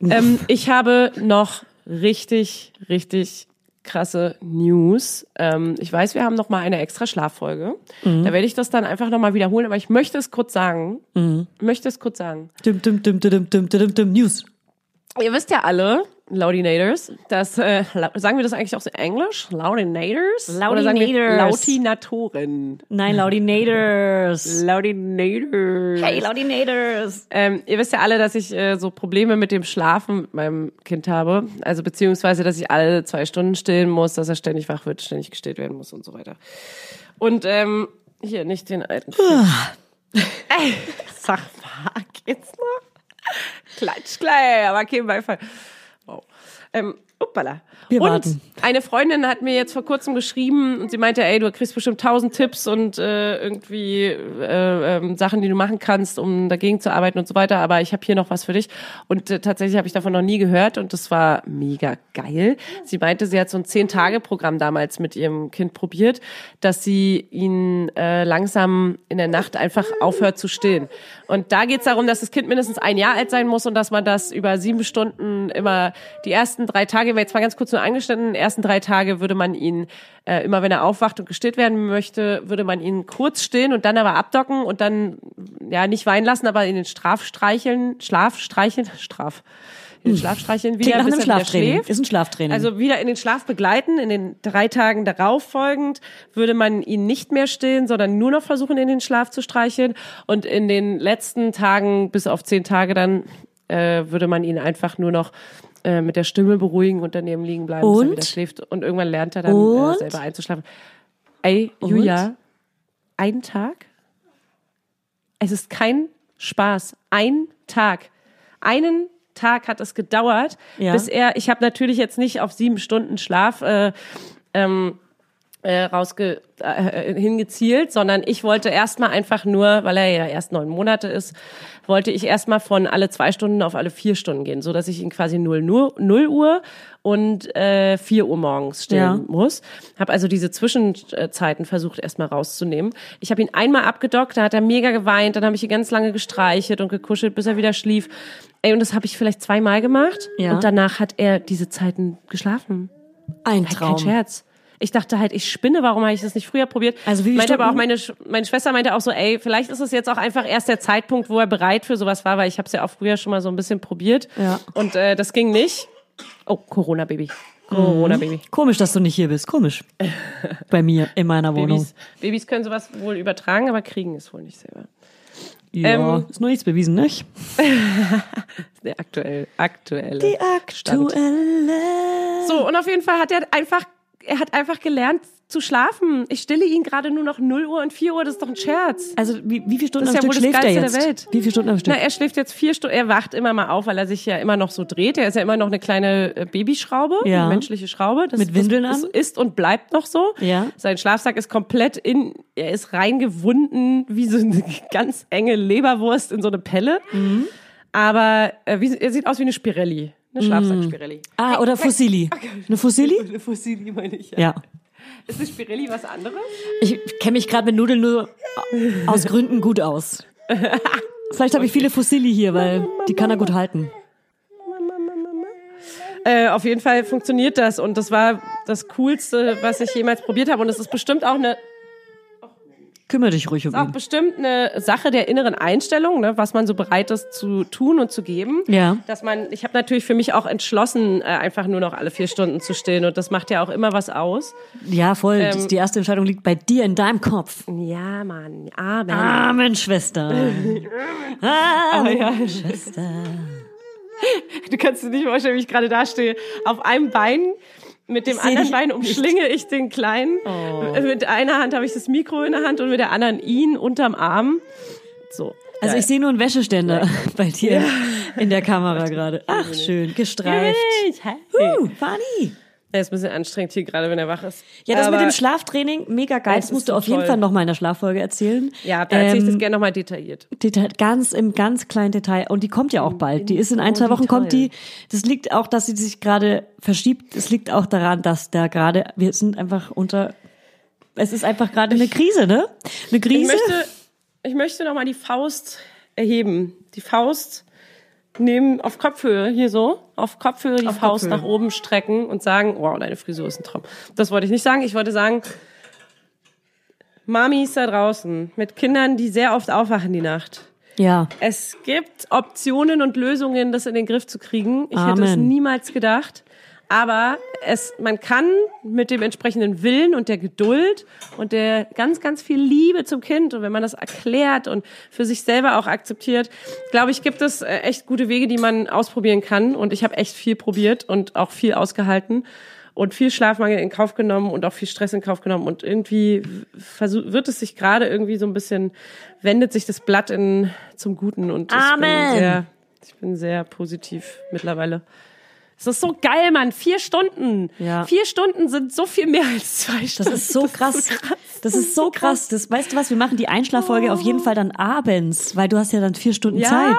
Ähm, ich habe noch richtig, richtig krasse News. Ähm, ich weiß, wir haben noch mal eine extra Schlaffolge. Mhm. Da werde ich das dann einfach noch mal wiederholen, aber ich möchte es kurz sagen. Mhm. Möchte es kurz sagen. Dum, dum, dum, dum, dum, dum, dum, News. Ihr wisst ja alle, Laudinators, das, äh, sagen wir das eigentlich auch so englisch? Laudinators? Laudinators. Lautinatoren? Nein, Laudinators. Laudinators. Hey, Laudinators. Ähm, ihr wisst ja alle, dass ich äh, so Probleme mit dem Schlafen mit meinem Kind habe. Also beziehungsweise, dass ich alle zwei Stunden stillen muss, dass er ständig wach wird, ständig gestillt werden muss und so weiter. Und ähm, hier nicht den alten. Ey, sag mal, geht's noch? Klatsch gleich, aber kein Beifall. Wow. Ähm, Uppala. Wir und warten. eine Freundin hat mir jetzt vor kurzem geschrieben und sie meinte, ey, du kriegst bestimmt tausend Tipps und äh, irgendwie äh, ähm, Sachen, die du machen kannst, um dagegen zu arbeiten und so weiter. Aber ich habe hier noch was für dich. Und äh, tatsächlich habe ich davon noch nie gehört und das war mega geil. Sie meinte, sie hat so ein Zehn-Tage-Programm damals mit ihrem Kind probiert, dass sie ihn äh, langsam in der Nacht einfach aufhört zu stillen. Und da geht es darum, dass das Kind mindestens ein Jahr alt sein muss und dass man das über sieben Stunden immer die ersten drei Tage, jetzt mal ganz kurz nur angeschnitten, ersten drei Tage würde man ihn äh, immer, wenn er aufwacht und gestillt werden möchte, würde man ihn kurz stillen und dann aber abdocken und dann ja nicht weinen lassen, aber in den Strafstreicheln, Schlafstreicheln, Straf, in den Schlafstreicheln wieder, Klingt nach bis Schlaftraining. schläft. Ist ein Schlaftraining. Also wieder in den Schlaf begleiten. In den drei Tagen darauf folgend würde man ihn nicht mehr stillen, sondern nur noch versuchen, in den Schlaf zu streicheln. Und in den letzten Tagen, bis auf zehn Tage dann, äh, würde man ihn einfach nur noch äh, mit der Stimme beruhigen und daneben liegen bleiben, bis er Und? wieder schläft. Und irgendwann lernt er dann äh, Und? selber einzuschlafen. Ey, Julia, ein Tag? Es ist kein Spaß. Ein Tag. Einen Tag hat es gedauert, Ja. bis er, ich habe natürlich jetzt nicht auf sieben Stunden Schlaf äh, ähm, äh, rausge äh, hingezielt, sondern ich wollte erstmal einfach nur, weil er ja erst neun Monate ist, wollte ich erstmal von alle zwei Stunden auf alle vier Stunden gehen, so dass ich ihn quasi 0, 0, 0 Uhr und äh, 4 Uhr morgens stillen Ja. muss. Habe also diese Zwischenzeiten versucht erstmal rauszunehmen. Ich habe ihn einmal abgedockt, da hat er mega geweint, dann habe ich ihn ganz lange gestreichelt und gekuschelt, bis er wieder schlief. Ey, und das habe ich vielleicht zweimal gemacht Ja. und danach hat er diese Zeiten geschlafen. ein Kein Traum. Scherz. Ich dachte halt, ich spinne, warum habe ich das nicht früher probiert? Also wie meinte aber auch meine, meine Schwester meinte auch so, ey, vielleicht ist es jetzt auch einfach erst der Zeitpunkt, wo er bereit für sowas war, weil ich habe es ja auch früher schon mal so ein bisschen probiert. Ja. Und äh, das ging nicht. Oh, Corona Baby. Corona Baby. Komisch, dass du nicht hier bist. Komisch. Bei mir, in meiner Wohnung. Babys, Babys können sowas wohl übertragen, aber kriegen es wohl nicht selber. Ja, Ähm, ist noch nichts bewiesen, nicht? Der aktuell, aktuelle. Stand. aktuelle. So, und auf jeden Fall hat er einfach, er hat einfach gelernt zu schlafen. Ich stille ihn gerade nur noch 0 Uhr und 4 Uhr, das ist doch ein Scherz. Also wie, wie viele Stunden Das am ist ja Stück wohl das schläft er Geilste jetzt? der Welt. Wie viele Stunden am Stück? Na, er schläft jetzt vier Stunden, er wacht immer mal auf, weil er sich ja immer noch so dreht. Er ist ja immer noch eine kleine äh, Babyschraube, Ja. eine menschliche Schraube. Das, Mit Windeln das, das ist und bleibt noch so. Ja. Sein Schlafsack ist komplett in, er ist reingewunden wie so eine ganz enge Leberwurst in so eine Pelle. Mhm. Aber äh, wie, er sieht aus wie eine Spirelli, eine Schlafsack-Spirelli. ah, oder Fossili. Eine Fossili? Eine Fossili meine ich. Ja. Ja. Ist eine Spirelli was anderes? Ich kenne mich gerade mit Nudeln nur aus Gründen gut aus. Vielleicht habe ich viele Fossili hier, weil die kann er gut halten. Äh, auf jeden Fall funktioniert das und das war das Coolste, was ich jemals probiert habe. Und es ist bestimmt auch eine Kümmere dich ruhig um auch ihn. bestimmt eine Sache der inneren Einstellung, ne, was man so bereit ist zu tun und zu geben. Ja. Dass man, ich habe natürlich für mich auch entschlossen, äh, einfach nur noch alle vier Stunden zu stillen und das macht ja auch immer was aus. Ja, voll. Ähm, die erste Entscheidung liegt bei dir in deinem Kopf. Ja, Mann, Amen. Amen, Schwester. Amen, ja. Schwester. Du kannst dir nicht vorstellen, wie ich gerade da stehe. Auf einem Bein, mit dem anderen Bein umschlinge ich den Kleinen. Mit einer Hand habe ich das Mikro in der Hand und mit der anderen ihn unterm Arm. So. Also ich sehe nur einen Wäscheständer bei dir in der Kamera gerade. Ach, schön, gestreift. Hey. Uh, funny. Er ist ein bisschen anstrengend hier gerade, wenn er wach ist. Ja, das Aber- mit dem Schlaftraining, mega geil. Das Das musst du auf jeden toll. Fall noch mal in der Schlaffolge erzählen. Ja, da erzähle ich das Ähm, gerne nochmal detailliert. Detail, ganz im ganz kleinen Detail. Und die kommt ja auch bald. Die ist in ein, zwei Wochen kommt die. Das liegt auch, dass sie sich gerade verschiebt. Es liegt auch daran, dass da gerade, wir sind einfach unter, es ist einfach gerade eine Krise, ne? Eine Ich Krise. möchte, ich möchte nochmal die Faust erheben. Die Faust nehmen auf Kopfhöhe, hier so, auf Kopfhöhe die Auf Faust Kopfhöhe. nach oben strecken und sagen, wow, deine Frisur ist ein Traum. Das wollte ich nicht sagen. Ich wollte sagen, Mamis da draußen mit Kindern, die sehr oft aufwachen die Nacht. ja. Es gibt Optionen und Lösungen, das in den Griff zu kriegen. Ich hätte es Amen. niemals gedacht. Aber es, man kann mit dem entsprechenden Willen und der Geduld und der ganz, ganz viel Liebe zum Kind und wenn man das erklärt und für sich selber auch akzeptiert, glaube ich, gibt es äh, echt gute Wege, die man ausprobieren kann. Und ich habe echt viel probiert und auch viel ausgehalten und viel Schlafmangel in Kauf genommen und auch viel Stress in Kauf genommen. Und irgendwie wird es sich gerade irgendwie so ein bisschen, wendet sich das Blatt in, zum Guten. Und ich Amen. bin sehr, ich bin sehr positiv mittlerweile. Das ist so geil, Mann. Vier Stunden. Ja. Vier Stunden sind so viel mehr als zwei Das Stunden. ist so krass. Das ist so krass. Das, weißt du was? Wir machen die Einschlaffolge auf jeden Fall dann abends, weil du hast ja dann vier Stunden Ja, Zeit.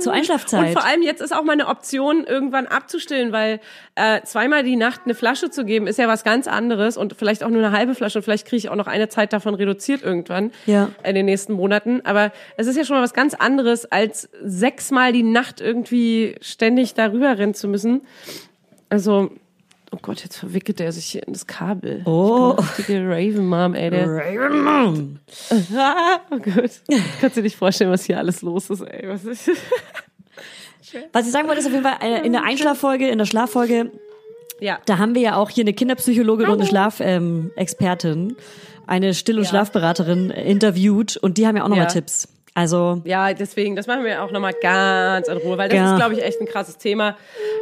Zur Einschlafzeit. Und vor allem jetzt ist auch mal eine Option, irgendwann abzustillen, weil äh, zweimal die Nacht eine Flasche zu geben, ist ja was ganz anderes und vielleicht auch nur eine halbe Flasche und vielleicht kriege ich auch noch eine Zeit davon reduziert irgendwann Ja. in den nächsten Monaten. Aber es ist ja schon mal was ganz anderes, als sechsmal die Nacht irgendwie ständig darüber rennen zu müssen. Also, oh Gott, jetzt verwickelt er sich hier in das Kabel. Oh. Richtige Raven Mom, ey. Der, Raven Mom. Oh Gott. Kannst du dir nicht vorstellen, was hier alles los ist, ey. Was ist Was ich sagen wollte, ist auf jeden Fall in der Einschlaffolge, in der Schlaffolge, ja. da haben wir ja auch hier eine Kinderpsychologin und eine Schlafexpertin, ähm, eine Still- und Schlafberaterin äh, interviewt und die haben ja auch nochmal Ja. Tipps. Also, Ja, deswegen, das machen wir auch nochmal ganz in Ruhe, weil das Ja. ist, glaube ich, echt ein krasses Thema.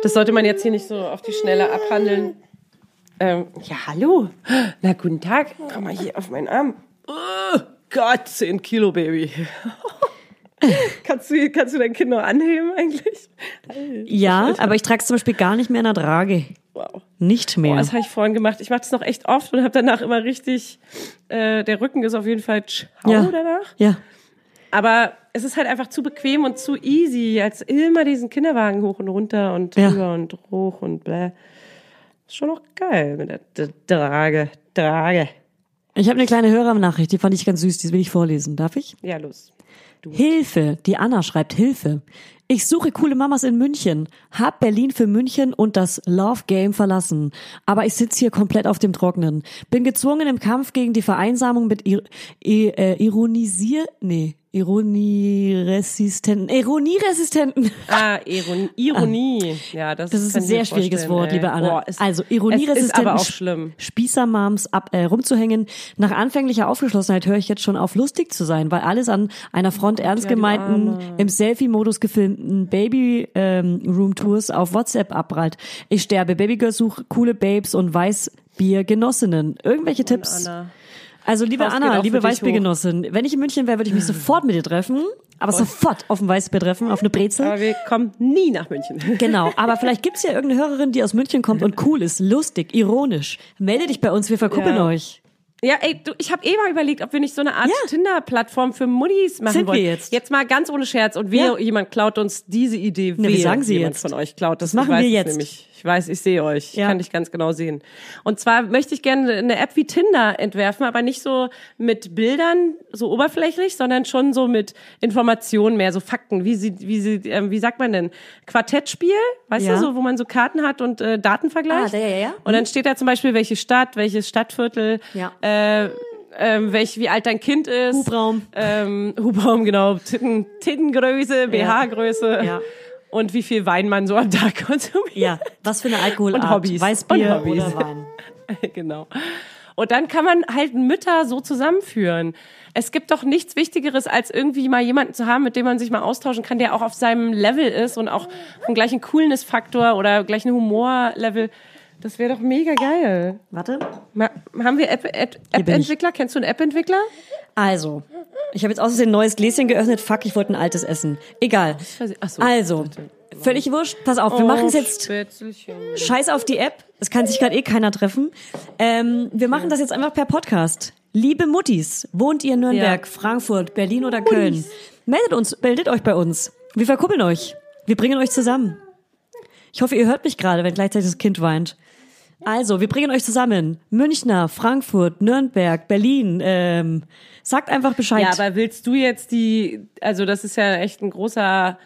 Das sollte man jetzt hier nicht so auf die Schnelle abhandeln. Ähm, ja, hallo. Na, guten Tag. Komm mal hier auf meinen Arm. Oh Gott, 10 Kilo, Baby. kannst, du, kannst du dein Kind noch anheben eigentlich? ja, aber ich trage es zum Beispiel gar nicht mehr in der Trage. Wow. Nicht mehr. Boah, das habe ich vorhin gemacht. Ich mache das noch echt oft und habe danach immer richtig, äh, der Rücken ist auf jeden Fall ciao ja. danach. Ja. Aber es ist halt einfach zu bequem und zu easy, als immer diesen Kinderwagen hoch und runter und Ja. drüber und hoch und bläh. Ist schon noch geil mit der D Trage, Trage. Ich habe eine kleine Hörernachricht, die fand ich ganz süß, die will ich vorlesen. Darf ich? Ja, los. Hilfe, die Anna schreibt Hilfe. Ich suche coole Mamas in München, hab Berlin für München und das Love Game verlassen. Aber ich sitz hier komplett auf dem Trocknen. Bin gezwungen im Kampf gegen die Vereinsamung mit Ir I äh, Ironisier, nee, Ironieresistenten, Ironieresistenten. Ah, Ironie. Ironie. Ja, das, Das ist ein sehr schwieriges Wort, ey. liebe Anna. Boah, es, also Es ist Ironieresistenten, aber auch schlimm. Spießermoms ab, äh, rumzuhängen. Nach anfänglicher Aufgeschlossenheit höre ich jetzt schon auf, lustig zu sein, weil alles an einer Front ernst ja, gemeinten, im Selfie-Modus gefilmten Baby-Room-Tours auf WhatsApp abprallt. Ich sterbe. Babygirl sucht coole Babes und Weißbier-Genossinnen. Irgendwelche Tipps? Anna. Also liebe Faust Anna, liebe Weißbiergenossin, wenn ich in München wäre, würde ich mich sofort mit dir treffen. Aber sofort auf ein Weißbier treffen, auf eine Brezel. Aber wir kommen nie nach München. Genau, aber vielleicht gibt's ja irgendeine Hörerin, die aus München kommt und cool ist, lustig, ironisch. Melde dich bei uns, wir verkuppeln Ja. euch. Ja, ey, du, ich habe eh mal überlegt, ob wir nicht so eine Art Ja. Tinder-Plattform für Muddis machen Sind wir wollen. jetzt. Jetzt mal ganz ohne Scherz. Und wir, Ja. jemand klaut uns diese Idee. wir wehe, sagen sie jemand jetzt. von euch klaut das. Das machen wir jetzt. Nämlich. Ich weiß, ich sehe euch. Ich Ja. kann dich ganz genau sehen. Und zwar möchte ich gerne eine App wie Tinder entwerfen, aber nicht so mit Bildern, so oberflächlich, sondern schon so mit Informationen mehr, so Fakten. Wie sie, wie sie, ähm, wie sagt man denn? Quartettspiel, weißt Ja. du, so, wo man so Karten hat und äh, Daten vergleicht. Ah, ja, ja, ja. Und dann steht da zum Beispiel, welche Stadt, welches Stadtviertel, Ja. äh, ähm, welch, wie alt dein Kind ist. Hubraum. Ähm, Hubraum, genau. Titten, Tittengröße, BH-Größe. Ja. Und wie viel Wein man so am Tag konsumiert. Ja, was für eine Alkoholart? Und Hobbys. Weißbier Und Hobbys. oder Wein? genau. Und dann kann man halt Mütter so zusammenführen. Es gibt doch nichts Wichtigeres, als irgendwie mal jemanden zu haben, mit dem man sich mal austauschen kann, der auch auf seinem Level ist und auch vom gleichen Coolness-Faktor oder gleichen Humor-Level. Das wäre doch mega geil. Warte. Ma haben wir App- App-. App-Entwickler? Kennst du einen App-Entwickler? Also, ich habe jetzt außerdem ein neues Gläschen geöffnet. Fuck, ich wollte ein altes essen. Egal. Ach so, Also, völlig wurscht. Pass auf, wir machen es jetzt Spätzlchen. Scheiß auf die App. Es kann sich gerade eh keiner treffen. Ähm, wir machen das jetzt einfach per Podcast. Liebe Muttis, wohnt ihr in Nürnberg, Ja. Frankfurt, Berlin oder Köln? Meldet uns, meldet euch bei uns. Wir verkuppeln euch. Wir bringen euch zusammen. Ich hoffe, ihr hört mich gerade, wenn gleichzeitig das Kind weint. Also, wir bringen euch zusammen. Münchner, Frankfurt, Nürnberg, Berlin. Ähm, sagt einfach Bescheid. Ja, aber willst du jetzt die, also das ist ja echt ein großer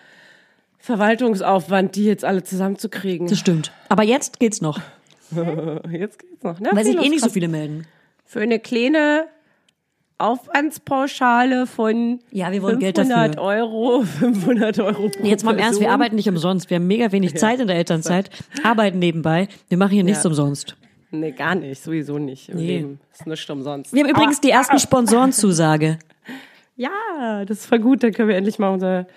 Verwaltungsaufwand, die jetzt alle zusammenzukriegen. das stimmt. Aber jetzt geht's noch, Jetzt geht's noch, ne? weil sich eh nicht so viele melden. Für eine kleine Aufwandspauschale von Ja, wir wollen 500 Geld dafür. Euro, 500 Euro pro Jetzt mal im Ernst, wir arbeiten nicht umsonst. Wir haben mega wenig Zeit in der Elternzeit, arbeiten nebenbei. Wir machen hier nichts Ja. umsonst. Nee, gar nicht, sowieso nicht. Im Nee. Leben ist nicht umsonst. Wir haben übrigens die ersten Sponsorenzusage. Ja, das voll gut, dann können wir endlich mal unsere,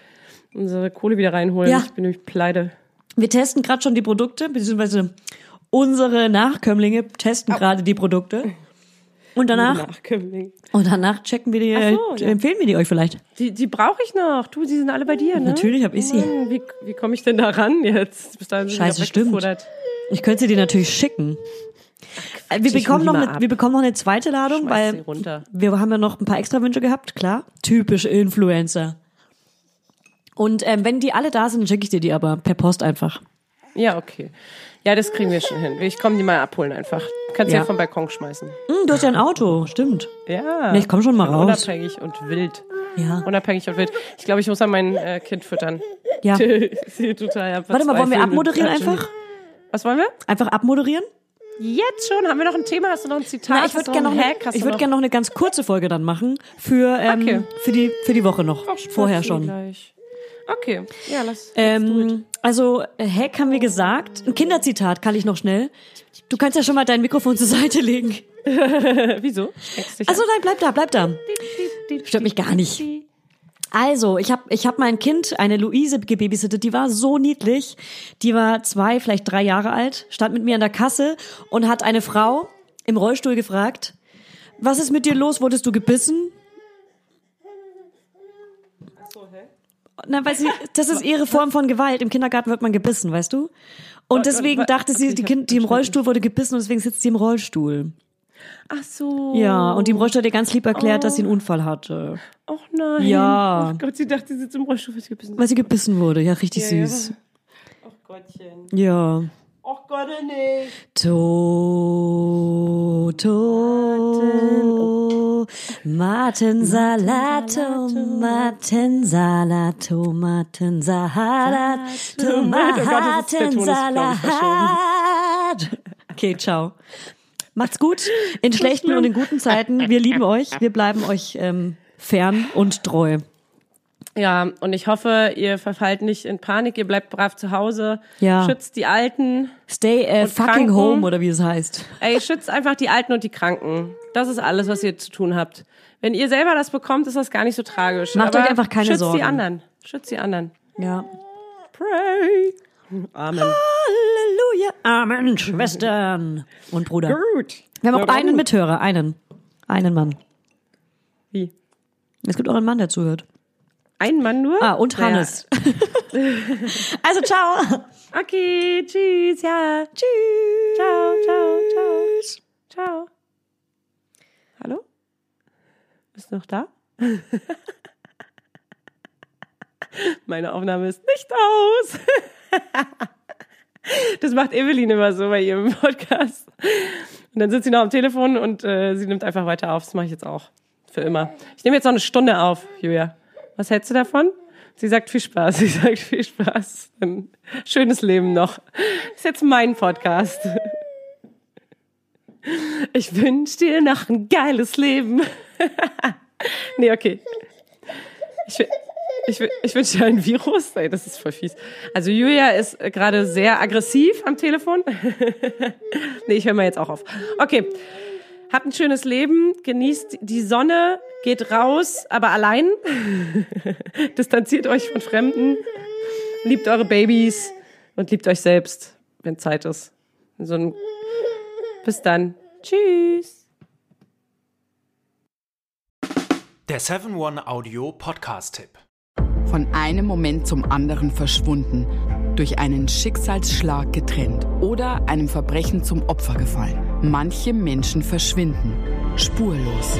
unsere Kohle wieder reinholen. Ja. Ich bin nämlich pleite. Wir testen gerade schon die Produkte, beziehungsweise unsere Nachkömmlinge testen gerade die Produkte. Und danach, und danach checken wir die, Ach so, ja. empfehlen wir die euch vielleicht. Die, die brauche ich noch. Du, die sind alle bei dir, ne? Natürlich hab ich sie. Mann, Wie, wie komme ich denn da ran jetzt? Bis dahin Scheiße, stimmt. Ich könnte sie dir natürlich schicken. Äh, wir bekommen noch eine, wir bekommen noch eine zweite Ladung, sie weil wir haben ja noch ein paar extra Wünsche gehabt, klar. Typisch Influencer. Und ähm, wenn die alle da sind, schicke ich dir die aber per Post einfach. Ja, okay. Ja, das kriegen wir schon hin. Ich komme die mal abholen einfach. Du kannst ja. Ja. vom Balkon schmeißen. Hm, du hast ja ein Auto, stimmt. Ja. Nee, ich komm schon mal raus. Unabhängig und wild. Ja. Unabhängig und wild. Ich glaube, ich muss an mein äh, Kind füttern. Ja. Total Warte mal, wollen wir abmoderieren einfach? Was wollen wir? Einfach abmoderieren? Jetzt schon? Haben wir noch ein Thema? Hast du noch ein Zitat? Na, ich würde gerne noch, ich du würd noch- gern noch eine ganz kurze Folge dann machen für, ähm, Okay. für, die, für die Woche noch. Ach, Vorher schon. Gleich. Okay, ja, lass. Ähm, also, äh, Hack haben wir gesagt. Ein Kinderzitat kann ich noch schnell. Du kannst ja schon mal dein Mikrofon zur Seite legen. Wieso? Also nein, bleib da, bleib da. Stört mich gar nicht. Also, ich habe ich hab mein Kind, eine Luise, gebabysittet, die war so niedlich. Die war zwei, vielleicht drei Jahre alt, stand mit mir an der Kasse und hat eine Frau im Rollstuhl gefragt, was ist mit dir los, wurdest du gebissen? Na, weil sie, das ist ihre Form von Gewalt. Im Kindergarten wird man gebissen, weißt du? Und deswegen wa- dachte sie, die Kind, die im. Rollstuhl wurde gebissen und deswegen sitzt sie im Rollstuhl. Ach so. Ja, und die im Rollstuhl hat ihr ganz lieb erklärt, dass sie einen Unfall hatte. Ach nein. Ja. Oh Gott, sie dachte, sie sitzt im Rollstuhl, weil sie gebissen Weil sie gebissen wurde, ja, richtig Ja, ja. süß. Ach Gottchen. Ja. Ach Gott, nicht. To, to, Matensalat, Tomatensalat, Tomatensalat, das ist der Ton ist, glaub ich, Tomatensalat. Okay, ciao. Macht's gut in schlechten und in guten Zeiten. Wir lieben euch. Wir bleiben euch ähm, fern und treu. Ja, und ich hoffe, ihr verfallt nicht in Panik, ihr bleibt brav zu Hause, Ja. schützt die Alten, Stay äh, fucking Kranken. home oder wie es heißt. ey, schützt einfach die Alten und die Kranken. Das ist alles, was ihr zu tun habt. Wenn ihr selber das bekommt, ist das gar nicht so tragisch. Macht Aber euch einfach keine schützt Sorgen. die anderen. Schützt die anderen. Ja. Pray. Amen. Halleluja. Amen, Schwestern und Bruder. Gut. Wir haben auch einen. Mithörer, einen. Einen Mann. Wie? Es gibt auch einen Mann, der zuhört. Ein Mann nur? Ah, und. Hannes. also, ciao. Okay, tschüss, ja. Tschüss. Ciao, ciao, ciao. Ciao. Hallo? Bist du noch da? Meine Aufnahme ist nicht aus. Das macht Evelyn immer so bei ihrem Podcast. Und dann sitzt sie noch am Telefon und äh, sie nimmt einfach weiter auf. Das mache ich jetzt auch. Für immer. Ich nehme jetzt noch eine Stunde auf, Julia. Was hältst du davon? Sie sagt viel Spaß. Sie sagt viel Spaß. Ein schönes Leben noch. ist jetzt mein Podcast. Ich wünsche dir noch ein geiles Leben. nee, okay. Ich, ich, ich wünsche dir ein Virus. Ey, das ist voll fies. Also Julia ist gerade sehr aggressiv am Telefon. nee, ich höre mal jetzt auch auf. Okay. Habt ein schönes Leben, genießt die Sonne, geht raus, aber allein. Distanziert euch von Fremden. Liebt eure Babys und liebt euch selbst, wenn Zeit ist. So ein bis dann. Tschüss. Der 7-One Audio Podcast-Tipp. Von einem Moment zum anderen verschwunden, durch einen Schicksalsschlag getrennt oder einem Verbrechen zum Opfer gefallen. Manche Menschen verschwinden spurlos.